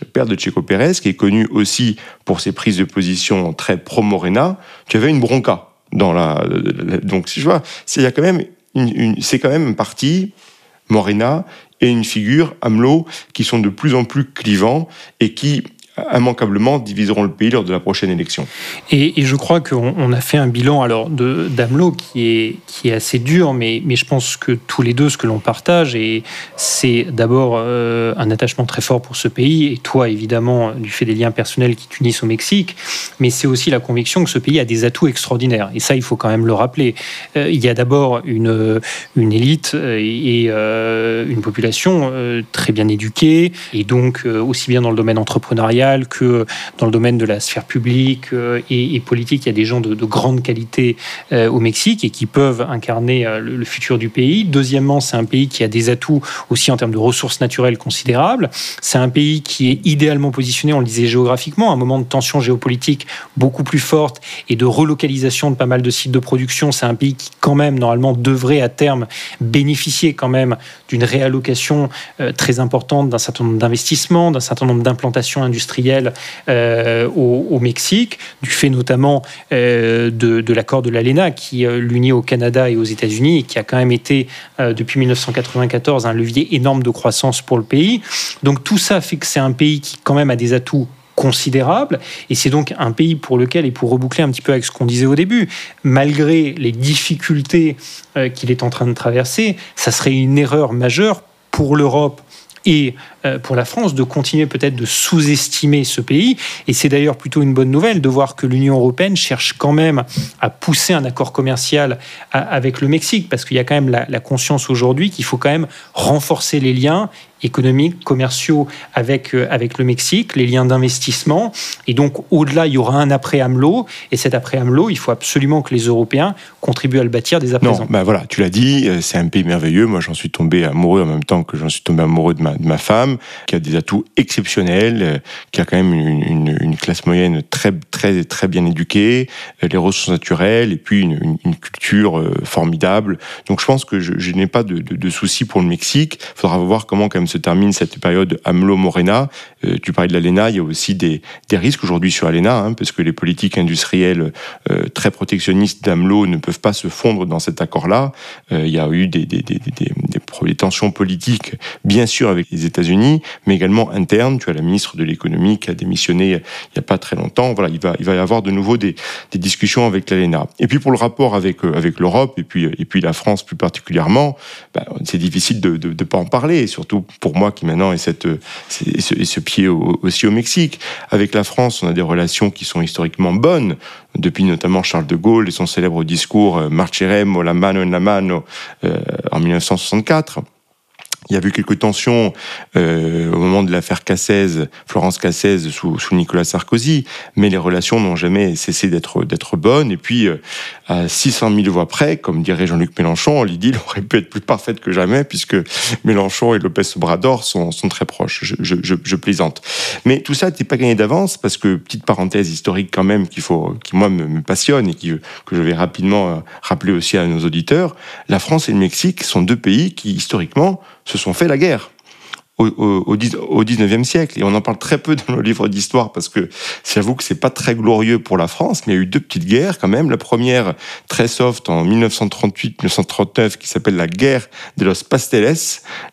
le père de Checo Pérez, qui est connu aussi pour ses prises de position très pro-Morena, tu avais une bronca dans la, donc si je vois, c'est quand même une, c'est quand même une partie Morena et une figure Hamelot qui sont de plus en plus clivants et qui immanquablement diviseront le pays lors de la prochaine élection. Et, je crois qu'on a fait un bilan alors de d'Amelot qui est qui est assez dur, mais mais je pense que tous les deux ce que l'on partage et c'est d'abord euh, un attachement très fort pour ce pays et toi évidemment du fait des liens personnels qui t'unissent au Mexique, mais c'est aussi la conviction que ce pays a des atouts extraordinaires et ça il faut quand même le rappeler. Euh, il y a d'abord une une élite et une population euh, très bien éduquée et donc aussi bien dans le domaine entrepreneurial que dans le domaine de la sphère publique euh, et, politique, il y a des gens de, grande qualité euh, au Mexique et qui peuvent incarner euh, le, futur du pays. Deuxièmement, c'est un pays qui a des atouts aussi en termes de ressources naturelles considérables. C'est un pays qui est idéalement positionné, on le disait géographiquement, à un moment de tension géopolitique beaucoup plus forte et de relocalisation de pas mal de sites de production. C'est un pays qui, quand même, normalement, devrait à terme bénéficier quand même d'une réallocation très importante d'un certain nombre d'investissements, d'un certain nombre d'implantations industrielles euh, au, Mexique, du fait notamment euh, de, l'accord de l'ALENA qui euh, l'unit au Canada et aux États-Unis et qui a quand même été depuis 1994 un levier énorme de croissance pour le pays. Donc tout ça fait que c'est un pays qui quand même a des atouts considérables et c'est donc un pays pour lequel, et pour reboucler un petit peu avec ce qu'on disait au début, malgré les difficultés qu'il est en train de traverser, ça serait une erreur majeure pour l'Europe et euh, pour la France de continuer peut-être de sous-estimer ce pays. Et c'est d'ailleurs plutôt une bonne nouvelle de voir que l'Union européenne cherche quand même à pousser un accord commercial avec le Mexique, parce qu'il y a quand même la, la conscience aujourd'hui qu'il faut quand même renforcer les liens économiques, commerciaux avec, euh, avec le Mexique, les liens d'investissement. Et donc, au-delà, il y aura un après AMLO. Et cet après AMLO, il faut absolument que les Européens contribuent à le bâtir dès à présent. Non, ben voilà, tu l'as dit, euh, c'est un pays merveilleux. Moi, j'en suis tombé amoureux en même temps que j'en suis tombé amoureux de ma, de ma femme, qui a des atouts exceptionnels, euh, qui a quand même une, une, classe moyenne très, très, très bien éduquée, les ressources naturelles et puis une, une culture formidable. Donc, je pense que je, je n'ai pas de, de, de soucis pour le Mexique. Il faudra voir comment, quand même, se termine cette période AMLO-Morena. Euh, tu parlais de l'ALENA, il y a aussi des, des risques aujourd'hui sur ALENA, hein, parce que les politiques industrielles euh, très protectionnistes d'AMLO ne peuvent pas se fondre dans cet accord-là. il y a eu des, des, des, des, tensions politiques, bien sûr, avec les États-Unis, mais également internes. Tu as la ministre de l'économie qui a démissionné il n'y a pas très longtemps. Voilà, il va, il va y avoir de nouveau des, discussions avec l'ALENA. Et puis pour le rapport avec, avec l'Europe et puis, et puis la France plus particulièrement, ben, c'est difficile de ne pas en parler, surtout pour moi qui maintenant ai cette, ce, ce, pied aussi au Mexique. Avec la France, on a des relations qui sont historiquement bonnes, depuis notamment Charles de Gaulle et son célèbre discours euh, Marcheremo la mano en la mano euh, en 1964. Il y a eu quelques tensions euh, au moment de l'affaire Cassez, Florence Cassez sous, sous, Nicolas Sarkozy, mais les relations n'ont jamais cessé d'être bonnes. Et puis, euh, à 600 000 voix près, comme dirait Jean-Luc Mélenchon, l'idylle aurait pu être plus parfaite que jamais, puisque Mélenchon et Lopez Obrador sont, sont très proches. Je, je, je, plaisante. Mais tout ça n'était pas gagné d'avance, parce que, petite parenthèse historique quand même, qu'il faut, qui moi me, me, passionne et que je vais rapidement euh, rappeler aussi à nos auditeurs, la France et le Mexique sont deux pays qui, historiquement, se sont fait la guerre au, au, au 19e siècle. Et on en parle très peu dans nos livres d'histoire parce que j'avoue que c'est pas très glorieux pour la France, mais il y a eu deux petites guerres quand même. La première, très soft, en 1938-1939, qui s'appelle la guerre de los pasteles,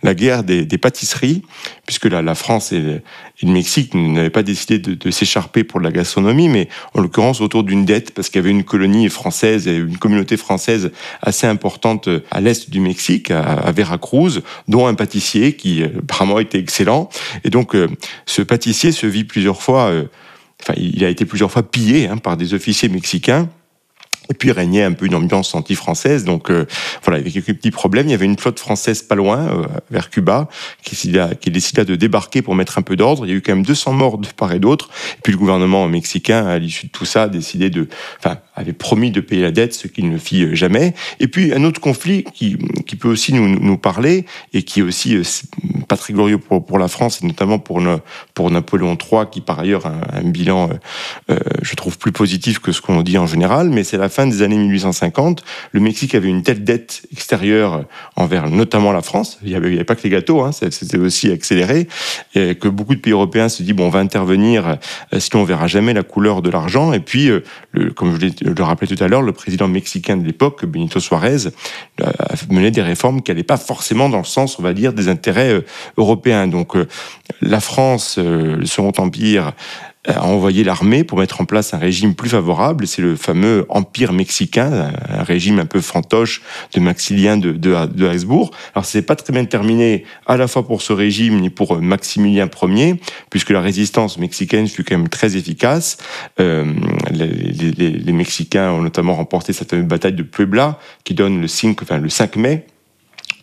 la guerre des, des pâtisseries, puisque la, la France et le, Mexique n'avaient pas décidé de, s'écharper pour la gastronomie, mais en l'occurrence autour d'une dette, parce qu'il y avait une colonie française et une communauté française assez importante à l'est du Mexique, à, Veracruz, dont un pâtissier qui apparemment été excellent. Et donc, euh, ce pâtissier se vit plusieurs fois, euh, enfin, il a été plusieurs fois pillé hein, par des officiers mexicains. Et puis régnait un peu une ambiance anti-française. Donc euh, voilà, il y avait quelques petits problèmes. Il y avait une flotte française pas loin, euh, vers Cuba, qui, qui décida de débarquer pour mettre un peu d'ordre. Il y a eu quand même 200 morts de part et d'autre. Et puis le gouvernement mexicain, à l'issue de tout ça, a décidé de, enfin, avait promis de payer la dette, ce qu'il ne fit jamais. Et puis un autre conflit qui, qui peut aussi nous, nous parler et qui est aussi euh, pas très glorieux pour, pour la France et notamment pour, le, pour Napoléon III, qui par ailleurs a un, un bilan, euh, je trouve, plus positif que ce qu'on dit en général. Mais c'est la fin des années 1850, le Mexique avait une telle dette extérieure envers notamment la France, il n'y avait, avait, pas que les gâteaux, hein, c'était aussi accéléré, et que beaucoup de pays européens se disent, bon, on va intervenir, euh, sinon on verra jamais la couleur de l'argent. Et puis, euh, le, comme je le rappelais tout à l'heure, le président mexicain de l'époque, Benito Suarez, a mené des réformes qui n'allaient pas forcément dans le sens, on va dire, des intérêts euh, européens. Donc, la France, le Second Empire, a envoyé l'armée pour mettre en place un régime plus favorable. C'est le fameux Empire mexicain, un régime un peu fantoche de Maxilien de, de, de Habsbourg. Alors, c'est pas très bien terminé à la fois pour ce régime ni pour Maximilien Ier, puisque la résistance mexicaine fut quand même très efficace. Euh, les, les, les, Mexicains ont notamment remporté cette bataille de Puebla, qui donne le 5, enfin, le 5 mai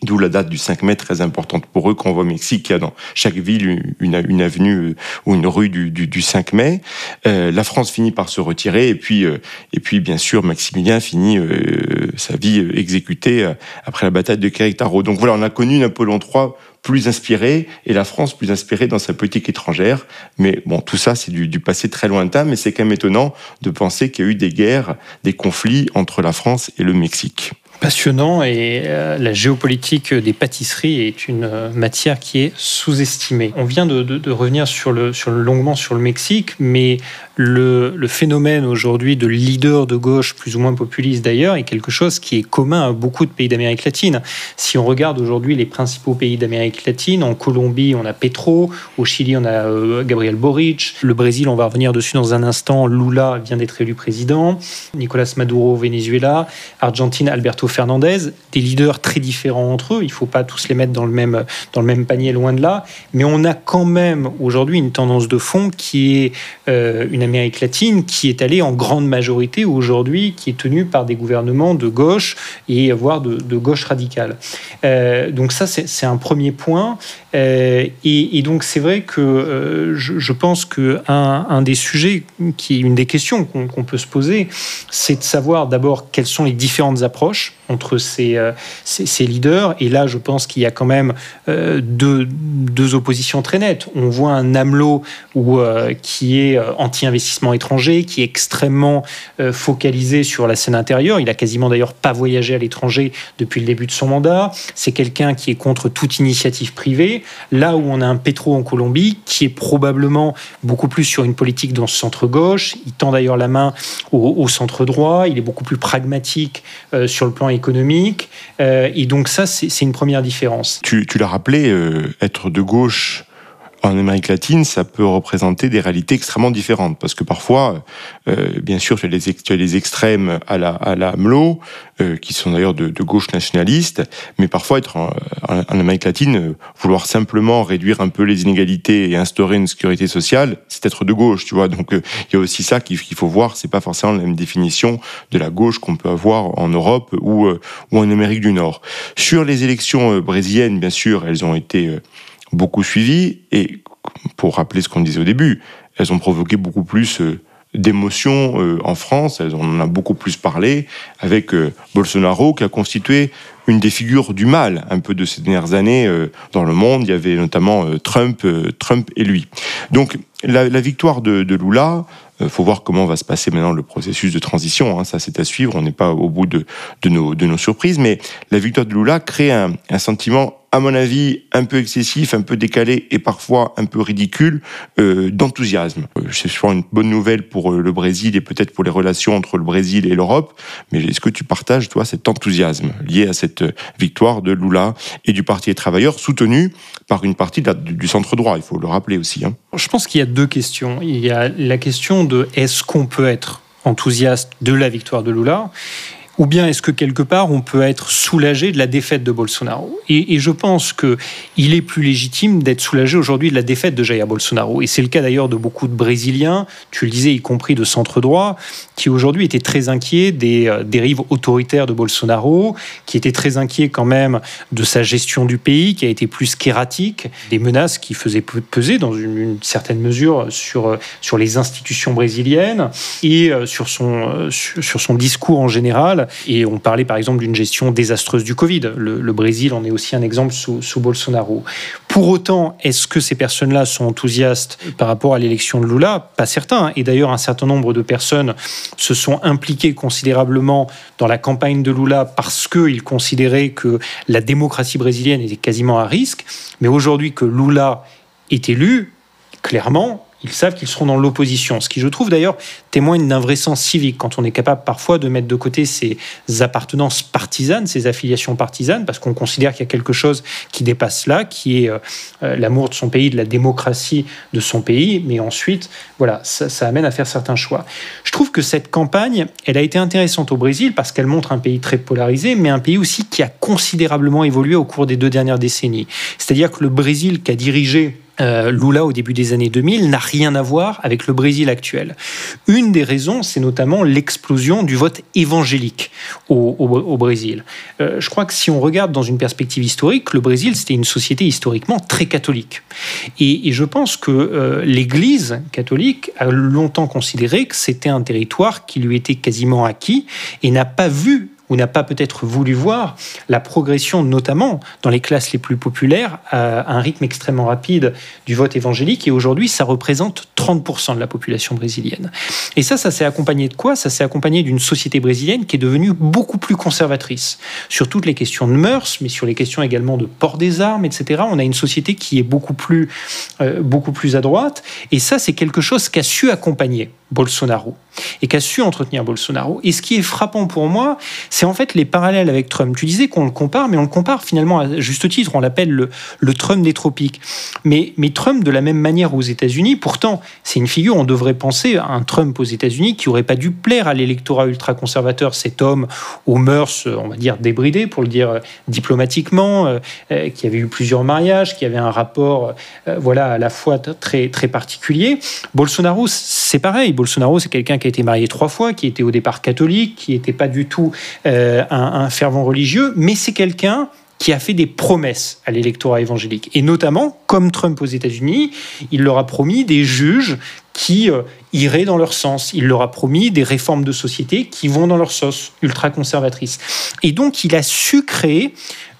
D'où la date du 5 mai très importante pour eux qu'on voit au Mexique. Il y a dans chaque ville une, avenue euh, ou une rue du, du, du 5 mai. Euh, la France finit par se retirer et puis, euh, et puis bien sûr, Maximilien finit euh, sa vie exécutée après la bataille de Querétaro. Donc voilà, on a connu Napoléon III plus inspiré et la France plus inspirée dans sa politique étrangère. Mais bon, tout ça, c'est du, du, passé très lointain, mais c'est quand même étonnant de penser qu'il y a eu des guerres, des conflits entre la France et le Mexique passionnant et euh, la géopolitique des pâtisseries est une euh, matière qui est sous-estimée. On vient de, revenir sur le, sur le, longuement sur le Mexique, mais le, phénomène aujourd'hui de leader de gauche, plus ou moins populiste d'ailleurs, est quelque chose qui est commun à beaucoup de pays d'Amérique latine. Si on regarde aujourd'hui les principaux pays d'Amérique latine, en Colombie on a Petro, au Chili on a euh, Gabriel Boric, le Brésil on va revenir dessus dans un instant, Lula vient d'être élu président, Nicolas Maduro au Venezuela, Argentine Alberto Fernandez, des leaders très différents entre eux. Il ne faut pas tous les mettre dans le même dans le même panier, loin de là. Mais on a quand même aujourd'hui une tendance de fond qui est euh, une Amérique latine qui est allée en grande majorité aujourd'hui, qui est tenue par des gouvernements de gauche et voire de, gauche radicale. Euh, donc ça, c'est un premier point. Euh, et, donc c'est vrai que euh, je, pense que un, un, des sujets une des questions qu'on qu peut se poser, c'est de savoir d'abord quelles sont les différentes approches entre ces, euh, ces, leaders. Et là, je pense qu'il y a quand même deux, deux, oppositions très nettes. On voit un AMLO qui est anti-investissement étranger, qui est extrêmement focalisé sur la scène intérieure. Il a quasiment d'ailleurs pas voyagé à l'étranger depuis le début de son mandat. C'est quelqu'un qui est contre toute initiative privée. Là où on a un Petro en Colombie qui est probablement beaucoup plus sur une politique dans ce centre-gauche. Il tend d'ailleurs la main au, centre-droit, il est beaucoup plus pragmatique euh, sur le plan économique. Euh, et donc ça, c'est une première différence. Tu, l'as rappelé, euh, être de gauche en Amérique latine, ça peut représenter des réalités extrêmement différentes. Parce que parfois, euh, bien sûr, tu as, les, extrêmes à la, à la AMLO, euh, qui sont d'ailleurs de, de, gauche nationaliste, mais parfois être en, en, Amérique latine, euh, vouloir simplement réduire un peu les inégalités et instaurer une sécurité sociale, c'est être de gauche, tu vois. Donc euh, il y a aussi ça qu'il faut voir, c'est pas forcément la même définition de la gauche qu'on peut avoir en Europe ou, ou en Amérique du Nord. Sur les élections brésiliennes, bien sûr, elles ont été beaucoup suivies et pour rappeler ce qu'on disait au début, elles ont provoqué beaucoup plus euh, d'émotions euh, en France, elles en a beaucoup plus parlé avec euh, Bolsonaro qui a constitué une des figures du mal un peu de ces dernières années dans le monde. Il y avait notamment Trump, Trump et lui. Donc la, victoire de, Lula, il faut voir comment va se passer maintenant le processus de transition. Hein. ça, c'est à suivre. On n'est pas au bout de, nos, surprises, mais la victoire de Lula crée un, sentiment à mon avis, un peu excessif, un peu décalé et parfois un peu ridicule euh, d'enthousiasme. Euh, c'est souvent une bonne nouvelle pour euh, le Brésil et peut-être pour les relations entre le Brésil et l'Europe, mais est-ce que tu partages, toi, cet enthousiasme lié à cette victoire de Lula et du Parti des travailleurs, soutenu par une partie du centre droit, il faut le rappeler aussi. Hein. Je pense qu'il y a deux questions. Il y a la question de est-ce qu'on peut être enthousiaste de la victoire de Lula ou bien est-ce que quelque part on peut être soulagé de la défaite de Bolsonaro et, je pense que il est plus légitime d'être soulagé aujourd'hui de la défaite de Jair Bolsonaro. Et c'est le cas d'ailleurs de beaucoup de Brésiliens, tu le disais, y compris de centre droit, qui aujourd'hui étaient très inquiets des euh, dérives autoritaires de Bolsonaro, qui étaient très inquiets quand même de sa gestion du pays, qui a été plus kératique, des menaces qui faisaient peser dans une, certaine mesure sur, euh, sur les institutions brésiliennes et euh, sur son, sur son discours en général et on parlait par exemple d'une gestion désastreuse du Covid. Le, Brésil en est aussi un exemple sous, Bolsonaro. Pour autant, est-ce que ces personnes-là sont enthousiastes par rapport à l'élection de Lula? Pas certain. Et d'ailleurs, un certain nombre de personnes se sont impliquées considérablement dans la campagne de Lula parce qu'ils considéraient que la démocratie brésilienne était quasiment à risque. Mais aujourd'hui que Lula est élu, clairement, ils savent qu'ils seront dans l'opposition. Ce qui, je trouve d'ailleurs, témoigne d'un vrai sens civique quand on est capable parfois de mettre de côté ses appartenances partisanes, ses affiliations partisanes, parce qu'on considère qu'il y a quelque chose qui dépasse là, qui est euh, euh, l'amour de son pays, de la démocratie de son pays. Mais ensuite, voilà, ça, ça amène à faire certains choix. Je trouve que cette campagne, elle a été intéressante au Brésil parce qu'elle montre un pays très polarisé, mais un pays aussi qui a considérablement évolué au cours des deux dernières décennies. C'est-à-dire que le Brésil qui a dirigé euh, Lula au début des années 2000 n'a rien à voir avec le Brésil actuel. Une des raisons, c'est notamment l'explosion du vote évangélique au, Brésil. Euh, je crois que si on regarde dans une perspective historique, le Brésil, c'était une société historiquement très catholique. Et, je pense que euh, l'Église catholique a longtemps considéré que c'était un territoire qui lui était quasiment acquis et n'a pas vu ou n'a pas peut-être voulu voir la progression, notamment dans les classes les plus populaires, à un rythme extrêmement rapide du vote évangélique. Et aujourd'hui, ça représente 30% de la population brésilienne. Et ça, ça s'est accompagné de quoi? Ça s'est accompagné d'une société brésilienne qui est devenue beaucoup plus conservatrice sur toutes les questions de mœurs, mais sur les questions également de port des armes, etc. On a une société qui est beaucoup plus, euh, beaucoup plus à droite. Et ça, c'est quelque chose qu'a su accompagner Bolsonaro et qu'a su entretenir Bolsonaro? Et ce qui est frappant pour moi, c'est en fait les parallèles avec Trump. Tu disais qu'on le compare, mais on le compare finalement à juste titre, on l'appelle le, le, Trump des tropiques. Mais, mais Trump, de la même manière aux États-Unis, pourtant, c'est une figure, on devrait penser à un Trump aux États-Unis qui aurait pas dû plaire à l'électorat ultra-conservateur, cet homme aux mœurs, on va dire, débridées, pour le dire diplomatiquement, euh, euh, qui avait eu plusieurs mariages, qui avait un rapport, euh, voilà, à la fois très, très particulier. Bolsonaro, c'est pareil. Bolsonaro, c'est quelqu'un qui a été marié trois fois, qui était au départ catholique, qui n'était pas du tout euh, un, fervent religieux, mais c'est quelqu'un qui a fait des promesses à l'électorat évangélique. Et notamment, comme Trump aux États-Unis, il leur a promis des juges qui euh, iraient dans leur sens. Il leur a promis des réformes de société qui vont dans leur sauce ultra-conservatrice. Et donc, il a su créer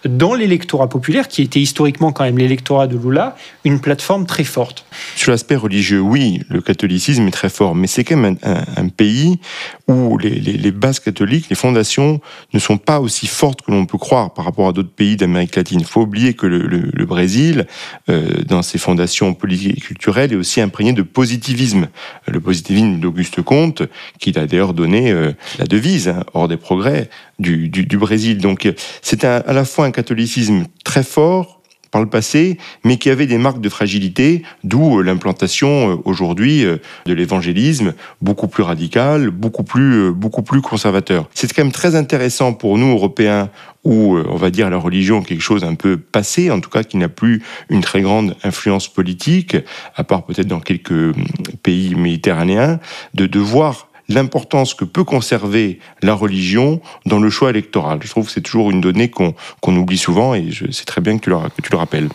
dans l'électorat populaire, qui était historiquement quand même l'électorat de Lula, une plateforme très forte. Sur l'aspect religieux, oui, le catholicisme est très fort, mais c'est quand même un, pays où les, bases catholiques, les fondations ne sont pas aussi fortes que l'on peut croire par rapport à d'autres pays d'Amérique latine. Il faut oublier que le, Brésil, euh, dans ses fondations politiques et culturelles, est aussi imprégné de positivisme. Le positivisme d'Auguste Comte, qui a d'ailleurs donné euh, la devise, hein, hors des progrès, du, du Brésil. Donc c'est à la fois un catholicisme très fort, par le passé, mais qui avait des marques de fragilité, d'où euh, l'implantation euh, aujourd'hui euh, de l'évangélisme beaucoup plus radical, beaucoup plus, beaucoup plus conservateur. C'est quand même très intéressant pour nous, Européens, où on va dire la religion quelque chose un peu passé, en tout cas qui n'a plus une très grande influence politique, à part peut-être dans quelques pays méditerranéens, de, de voir l'importance que peut conserver la religion dans le choix électoral. Je trouve que c'est toujours une donnée qu'on oublie souvent et c'est très bien que tu, le, que tu le rappelles.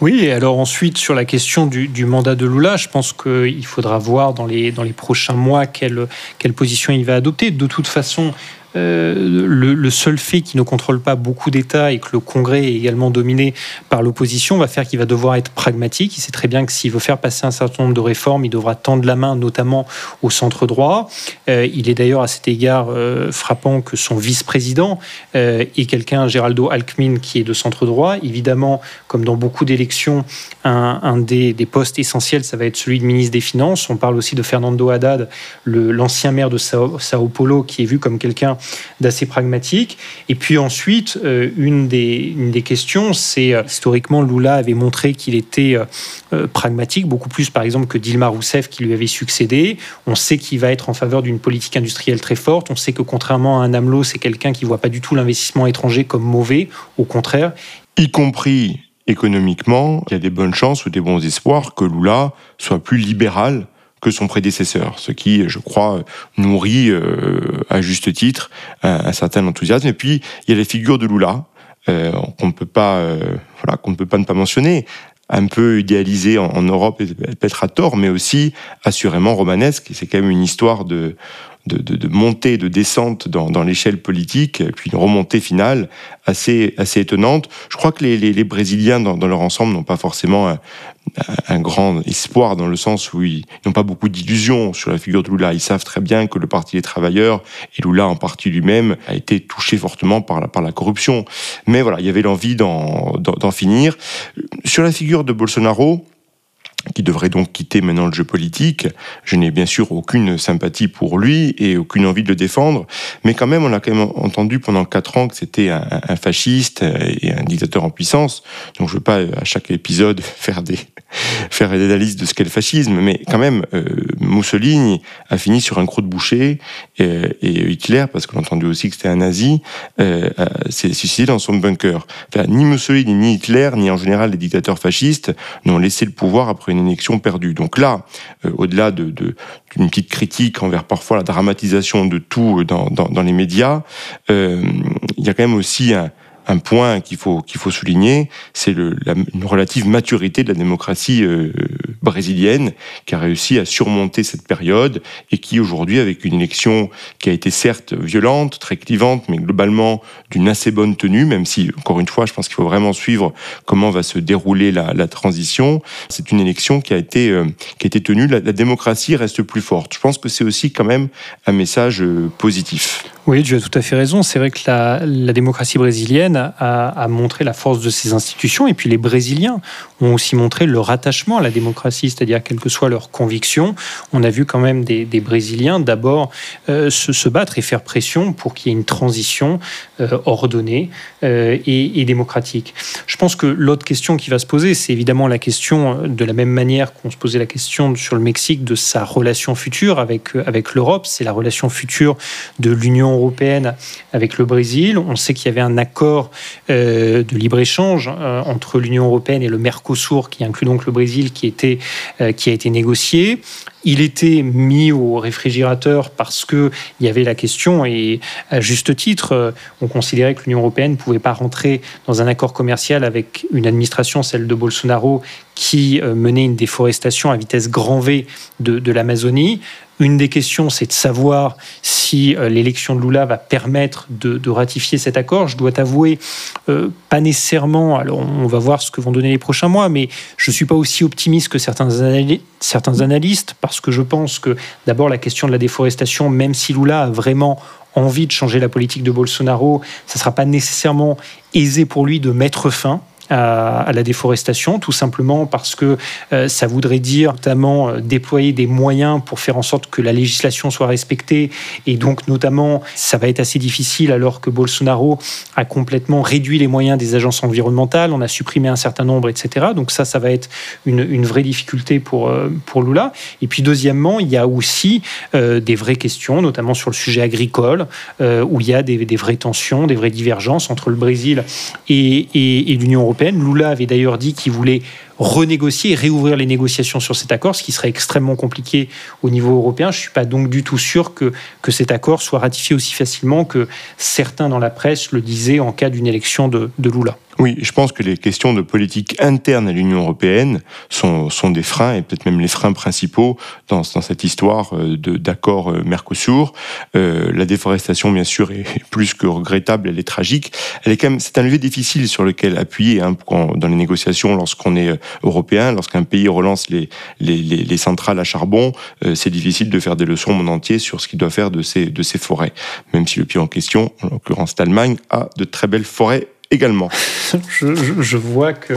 Oui, et alors ensuite, sur la question du, mandat de Lula, je pense qu'il faudra voir dans les, dans les prochains mois quelle, quelle position il va adopter. De toute façon, euh, le, seul fait qu'il ne contrôle pas beaucoup d'États et que le Congrès est également dominé par l'opposition va faire qu'il va devoir être pragmatique. Il sait très bien que s'il veut faire passer un certain nombre de réformes, il devra tendre la main, notamment au centre droit. Euh, il est d'ailleurs à cet égard euh, frappant que son vice-président est quelqu'un, Geraldo Alckmin, qui est de centre droit. Évidemment, comme dans beaucoup d'élections, un, des, postes essentiels, ça va être celui de ministre des Finances. On parle aussi de Fernando Haddad, l'ancien maire de Sao, Sao Paulo, qui est vu comme quelqu'un d'assez pragmatique. Et puis ensuite, euh, une, des, des questions, c'est euh, historiquement, Lula avait montré qu'il était euh, pragmatique, beaucoup plus par exemple que Dilma Rousseff qui lui avait succédé. On sait qu'il va être en faveur d'une politique industrielle très forte. On sait que contrairement à un AMLO, c'est quelqu'un qui ne voit pas du tout l'investissement étranger comme mauvais. Au contraire. Y compris économiquement, il y a des bonnes chances ou des bons espoirs que Lula soit plus libéral que son prédécesseur, ce qui, je crois, nourrit euh, à juste titre un, certain enthousiasme. Et puis, il y a les figures de Lula, euh, qu'on ne peut pas, euh, voilà, qu'on ne peut pas ne pas mentionner un peu idéalisé en, Europe, peut-être à tort, mais aussi assurément romanesque. C'est quand même une histoire de, de, de, montée, de descente dans, dans l'échelle politique, puis une remontée finale assez, assez étonnante. Je crois que les, les, Brésiliens, dans, dans, leur ensemble, n'ont pas forcément un, un, grand espoir dans le sens où ils n'ont pas beaucoup d'illusions sur la figure de Lula. Ils savent très bien que le Parti des travailleurs, et Lula en partie lui-même, a été touché fortement par la, par la corruption. Mais voilà, il y avait l'envie d'en finir. Sur la figure de Bolsonaro, qui devrait donc quitter maintenant le jeu politique. Je n'ai bien sûr aucune sympathie pour lui et aucune envie de le défendre, mais quand même, on a quand même entendu pendant quatre ans que c'était un, fasciste et un dictateur en puissance. Donc, je veux pas à chaque épisode faire des faire des analyses de ce qu'est le fascisme, mais quand même, euh, Mussolini a fini sur un croc de boucher et, Hitler, parce qu'on a entendu aussi que c'était un nazi, euh, s'est suicidé dans son bunker. Enfin, ni Mussolini, ni Hitler, ni en général les dictateurs fascistes n'ont laissé le pouvoir après une élection perdue. Donc là, euh, au-delà de, d'une petite critique envers parfois la dramatisation de tout dans, dans, les médias, euh, il y a quand même aussi un, un point qu'il faut qu'il faut souligner, c'est une relative maturité de la démocratie euh, brésilienne qui a réussi à surmonter cette période et qui aujourd'hui, avec une élection qui a été certes violente, très clivante, mais globalement d'une assez bonne tenue, même si encore une fois, je pense qu'il faut vraiment suivre comment va se dérouler la, transition. C'est une élection qui a été euh, qui a été tenue. La, la, démocratie reste plus forte. Je pense que c'est aussi quand même un message euh, positif. Oui, tu as tout à fait raison. C'est vrai que la, la démocratie brésilienne a, montré la force de ses institutions et puis les Brésiliens ont aussi montré leur attachement à la démocratie, c'est-à-dire quelles que soient leurs convictions. On a vu quand même des, Brésiliens d'abord euh, se, se, battre et faire pression pour qu'il y ait une transition euh, ordonnée euh, et, et, démocratique. Je pense que l'autre question qui va se poser, c'est évidemment la question, de la même manière qu'on se posait la question sur le Mexique, de sa relation future avec, avec l'Europe, c'est la relation future de l'Union européenne avec le Brésil. On sait qu'il y avait un accord euh, de libre-échange euh, entre l'Union européenne et le Mercosur, qui inclut donc le Brésil, qui, euh, qui a été négocié. Il était mis au réfrigérateur parce qu'il y avait la question, et à juste titre, on considérait que l'Union européenne ne pouvait pas rentrer dans un accord commercial avec une administration, celle de Bolsonaro, qui menait une déforestation à vitesse grand V de, de l'Amazonie. Une des questions, c'est de savoir si euh, l'élection de Lula va permettre de, ratifier cet accord. Je dois t'avouer, euh, pas nécessairement, alors on va voir ce que vont donner les prochains mois, mais je ne suis pas aussi optimiste que certains, certains analystes, parce que je pense que d'abord la question de la déforestation, même si Lula a vraiment envie de changer la politique de Bolsonaro, ça ne sera pas nécessairement aisé pour lui de mettre fin à, la déforestation, tout simplement parce que euh, ça voudrait dire notamment euh, déployer des moyens pour faire en sorte que la législation soit respectée. Et donc, notamment, ça va être assez difficile alors que Bolsonaro a complètement réduit les moyens des agences environnementales, on a supprimé un certain nombre, etc. Donc ça, ça va être une, vraie difficulté pour, euh, pour Lula. Et puis, deuxièmement, il y a aussi des vraies questions, notamment sur le sujet agricole, où il y a des, vraies tensions, des vraies divergences entre le Brésil et, l'Union européenne Lula avait d'ailleurs dit qu'il voulait renégocier et réouvrir les négociations sur cet accord, ce qui serait extrêmement compliqué au niveau européen. Je ne suis pas donc du tout sûr que, cet accord soit ratifié aussi facilement que certains dans la presse le disaient en cas d'une élection de, de Lula. Oui, je pense que les questions de politique interne à l'Union européenne sont, sont des freins, et peut-être même les freins principaux dans, dans cette histoire euh, d'accord euh, Mercosur. Euh, la déforestation, bien sûr, est plus que regrettable, elle est tragique. Elle est quand même, c'est un levier difficile sur lequel appuyer hein, dans les négociations lorsqu'on est euh, européen, lorsqu'un pays relance les, les, les, les, centrales à charbon, c'est difficile de faire des leçons monde entier sur ce qu'il doit faire de ses, de ses forêts. Même si le pays en question, en l'occurrence l'Allemagne, a de très belles forêts également. je, vois que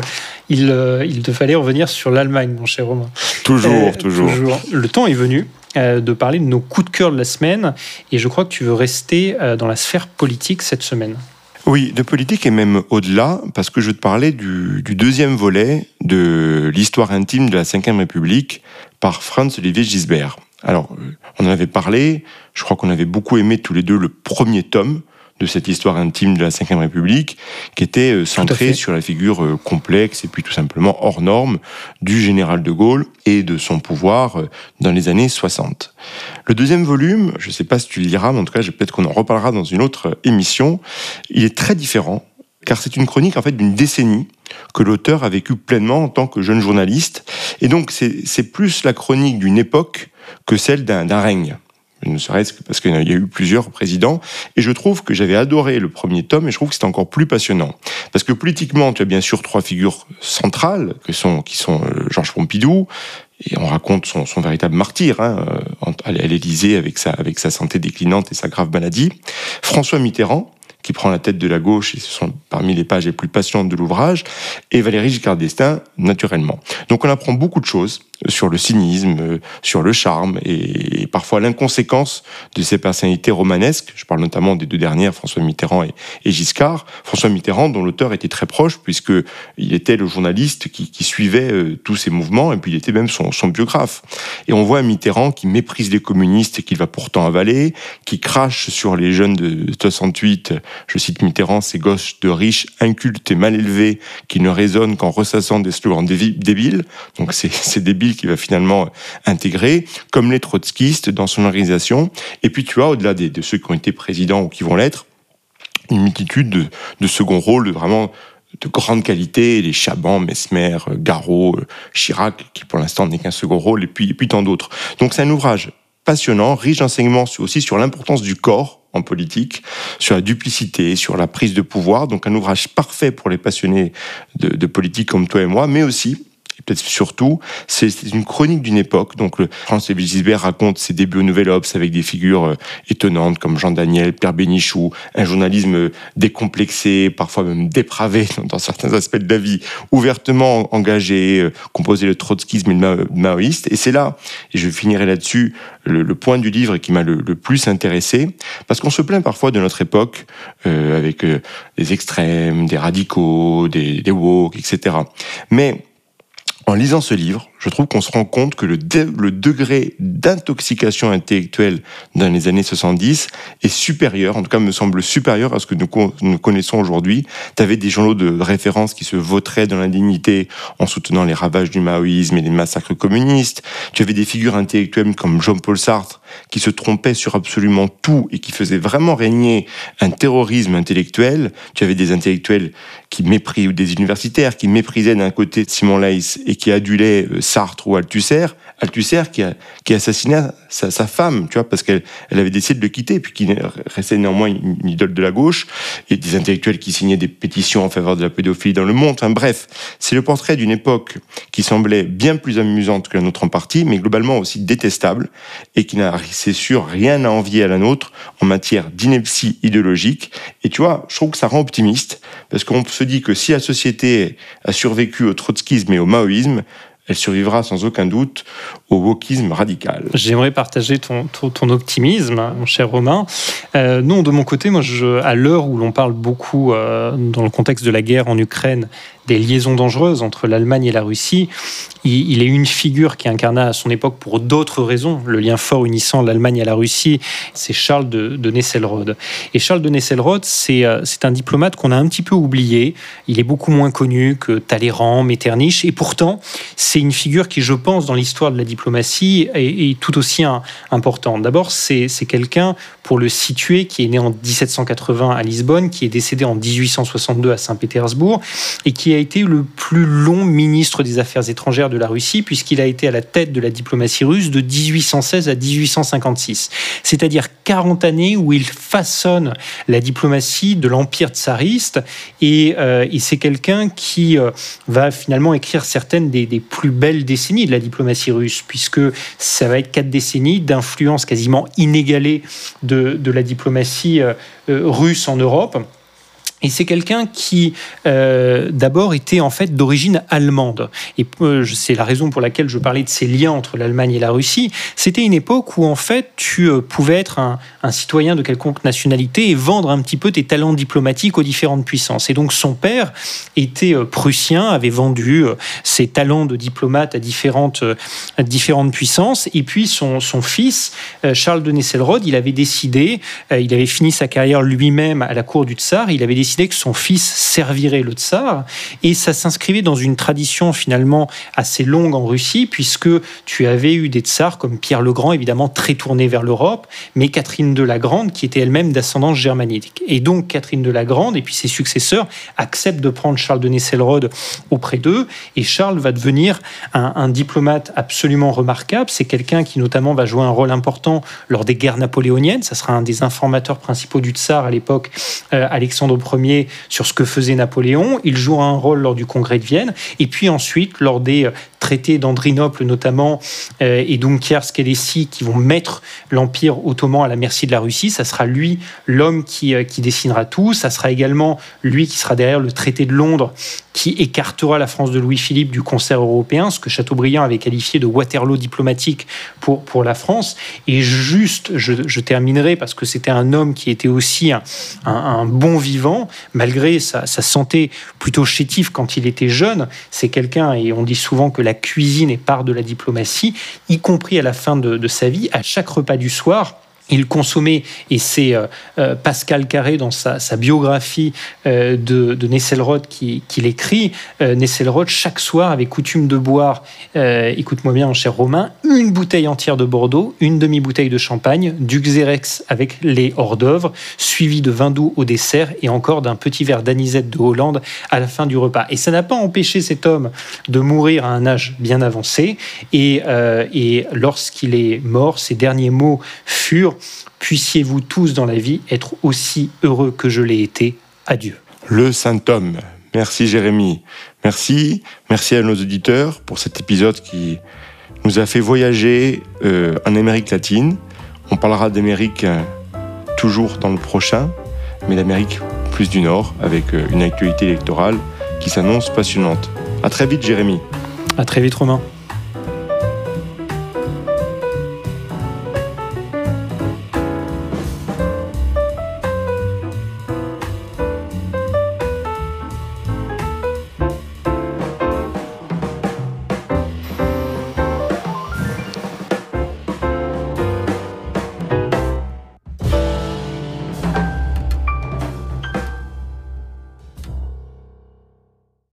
il, euh, il, te fallait revenir sur l'Allemagne, mon cher Romain. Toujours, euh, toujours, Le temps est venu euh, de parler de nos coups de cœur de la semaine, et je crois que tu veux rester dans la sphère politique cette semaine. Oui, de politique et même au-delà, parce que je veux te parler du, du deuxième volet de l'histoire intime de la Ve République par Franz Olivier Gisbert. Alors, on en avait parlé, je crois qu'on avait beaucoup aimé tous les deux le premier tome, de cette histoire intime de la Ve République, qui était euh, centrée sur la figure euh, complexe et puis tout simplement hors norme du général de Gaulle et de son pouvoir euh, dans les années 60. Le deuxième volume, je ne sais pas si tu le liras, mais en tout cas, peut-être qu'on en reparlera dans une autre émission, il est très différent, car c'est une chronique en fait d'une décennie que l'auteur a vécu pleinement en tant que jeune journaliste, et donc c'est plus la chronique d'une époque que celle d'un règne ne serait-ce que parce qu'il y a eu plusieurs présidents. Et je trouve que j'avais adoré le premier tome et je trouve que c'est encore plus passionnant. Parce que politiquement, tu as bien sûr trois figures centrales que sont, qui sont euh, Georges Pompidou, et on raconte son, son véritable martyr hein, euh, à l'Élysée avec sa, avec sa santé déclinante et sa grave maladie. François Mitterrand, qui prend la tête de la gauche, et ce sont parmi les pages les plus passionnantes de l'ouvrage, et Valérie Giscard d'Estaing, naturellement. Donc on apprend beaucoup de choses sur le cynisme, sur le charme, et parfois l'inconséquence de ces personnalités romanesques. Je parle notamment des deux dernières, François Mitterrand et, Giscard. François Mitterrand, dont l'auteur était très proche, puisque il était le journaliste qui, suivait euh, tous ces mouvements, et puis il était même son, biographe. Et on voit Mitterrand qui méprise les communistes et qu'il va pourtant avaler, qui crache sur les jeunes de 68 je cite Mitterrand, ces gosses de riches, incultes et mal élevés, qui ne raisonnent qu'en ressassant des slogans débiles. Donc c'est débile qui va finalement intégrer, comme les trotskistes dans son organisation. Et puis tu as, au-delà de ceux qui ont été présidents ou qui vont l'être, une multitude de, de second rôles, vraiment de grande qualité, les Chaban, Mesmer, Garot, Chirac, qui pour l'instant n'est qu'un second rôle, et puis, et puis tant d'autres. Donc c'est un ouvrage passionnant, riche d'enseignements aussi sur l'importance du corps en politique, sur la duplicité, sur la prise de pouvoir. Donc un ouvrage parfait pour les passionnés de, de politique comme toi et moi, mais aussi peut-être surtout, c'est une chronique d'une époque. Donc, le France Gisbert raconte ses débuts au Nouvel Obs avec des figures euh, étonnantes comme Jean Daniel, Pierre Bénichou, un journalisme décomplexé, parfois même dépravé dans certains aspects de la vie, ouvertement engagé, euh, composé de trotskisme et de maoïste. Et c'est là, et je finirai là-dessus, le, point du livre qui m'a le, plus intéressé, parce qu'on se plaint parfois de notre époque euh, avec des extrêmes, des radicaux, des, des woke, etc. Mais en lisant ce livre, je trouve qu'on se rend compte que le, degré d'intoxication intellectuelle dans les années 70 est supérieur, en tout cas me semble supérieur à ce que nous, nous connaissons aujourd'hui. Tu avais des journaux de référence qui se vautraient dans l'indignité en soutenant les ravages du maoïsme et les massacres communistes. Tu avais des figures intellectuelles comme Jean-Paul Sartre qui se trompaient sur absolument tout et qui faisaient vraiment régner un terrorisme intellectuel. Tu avais des intellectuels qui méprisaient, ou des universitaires qui méprisaient d'un côté Simon Leys et qui adulaient euh, Sartre ou Althusser, Althusser qui a, qui a assassiné sa, sa, femme, tu vois, parce qu'elle elle avait décidé de le quitter, puis qui restait néanmoins une, idole de la gauche, et des intellectuels qui signaient des pétitions en faveur de la pédophilie dans le monde. Enfin bref, c'est le portrait d'une époque qui semblait bien plus amusante que la nôtre en partie, mais globalement aussi détestable, et qui n'a, c'est sûr, rien à envier à la nôtre en matière d'ineptie idéologique. Et tu vois, je trouve que ça rend optimiste, parce qu'on se dit que si la société a survécu au trotskisme et au maoïsme, elle survivra sans aucun doute au wokisme radical. J'aimerais partager ton, optimisme, mon cher Romain. Euh, non, de mon côté, moi, à l'heure où l'on parle beaucoup, euh, dans le contexte de la guerre en Ukraine, des liaisons dangereuses entre l'Allemagne et la Russie, il, est une figure qui incarna à son époque pour d'autres raisons le lien fort unissant l'Allemagne à la Russie, c'est Charles de, de Nesselrode. Et Charles de Nesselrode, euh, c'est un diplomate qu'on a un petit peu oublié. Il est beaucoup moins connu que Talleyrand, Metternich, et pourtant, c'est une figure qui, je pense, dans l'histoire de la diplomatie, est, tout aussi importante. D'abord, c'est quelqu'un, pour le situer, qui est né en 1780 à Lisbonne, qui est décédé en 1862 à Saint-Pétersbourg, et qui a été le plus long ministre des Affaires étrangères de la Russie, puisqu'il a été à la tête de la diplomatie russe de 1816 à 1856. C'est-à-dire 40 années où il façonne la diplomatie de l'empire tsariste, et, euh, c'est quelqu'un qui euh, va finalement écrire certaines des, plus belles décennies de la diplomatie russe, puisque ça va être quatre décennies d'influence quasiment inégalée de, de la diplomatie euh, russe en Europe. Et c'est quelqu'un qui, euh, d'abord, était en fait d'origine allemande. Et euh, c'est la raison pour laquelle je parlais de ces liens entre l'Allemagne et la Russie. C'était une époque où, en fait, tu euh, pouvais être un, citoyen de quelconque nationalité et vendre un petit peu tes talents diplomatiques aux différentes puissances. Et donc, son père était prussien, avait vendu ses talents de diplomate à différentes, différentes puissances. Et puis, son, son fils, Charles de Nesselrode, il avait décidé, il avait fini sa carrière lui-même à la cour du tsar, il avait décidé décidé que son fils servirait le tsar, et ça s'inscrivait dans une tradition finalement assez longue en Russie, puisque tu avais eu des tsars comme Pierre le Grand, évidemment très tourné vers l'Europe, mais Catherine de la Grande, qui était elle-même d'ascendance germanique. Et donc Catherine de la Grande et puis ses successeurs acceptent de prendre Charles de Nesselrode auprès d'eux, et Charles va devenir un, diplomate absolument remarquable. C'est quelqu'un qui notamment va jouer un rôle important lors des guerres napoléoniennes. Ça sera un des informateurs principaux du tsar à l'époque, euh, Alexandre Ier sur ce que faisait Napoléon. Il joue un rôle lors du congrès de Vienne. Et puis ensuite, lors des euh, traités d'Andrinople notamment, euh, et Dunkerque et qui vont mettre l'Empire ottoman à la merci de la Russie, ça sera lui l'homme qui, euh, qui dessinera tout. Ça sera également lui qui sera derrière le traité de Londres qui écartera la France de Louis-Philippe du concert européen, ce que Chateaubriand avait qualifié de Waterloo diplomatique pour, pour la France. Et juste, je, terminerai parce que c'était un homme qui était aussi un, bon vivant, malgré sa, santé plutôt chétive quand il était jeune. C'est quelqu'un, et on dit souvent que la cuisine est part de la diplomatie, y compris à la fin de sa vie, à chaque repas du soir il consommait, et c'est euh, euh, Pascal Carré dans sa, biographie euh, de, de Nesselrode qui, qui l'écrit, Nesselrode chaque soir avait coutume de boire, écoute-moi bien mon cher Romain, une bouteille entière de Bordeaux, une demi-bouteille de champagne, du Xérex avec les hors d'œuvre, suivi de vin doux au dessert et encore d'un petit verre d'anisette de Hollande à la fin du repas. Et ça n'a pas empêché cet homme de mourir à un âge bien avancé, et, et lorsqu'il est mort, ses derniers mots furent Puissiez-vous tous dans la vie être aussi heureux que je l'ai été. Adieu. Le saint homme. Merci Jérémy. Merci. Merci à nos auditeurs pour cet épisode qui nous a fait voyager euh, en Amérique latine. On parlera d'Amérique euh, toujours dans le prochain, mais d'Amérique plus du Nord avec euh, une actualité électorale qui s'annonce passionnante. À très vite Jérémy. À très vite Romain.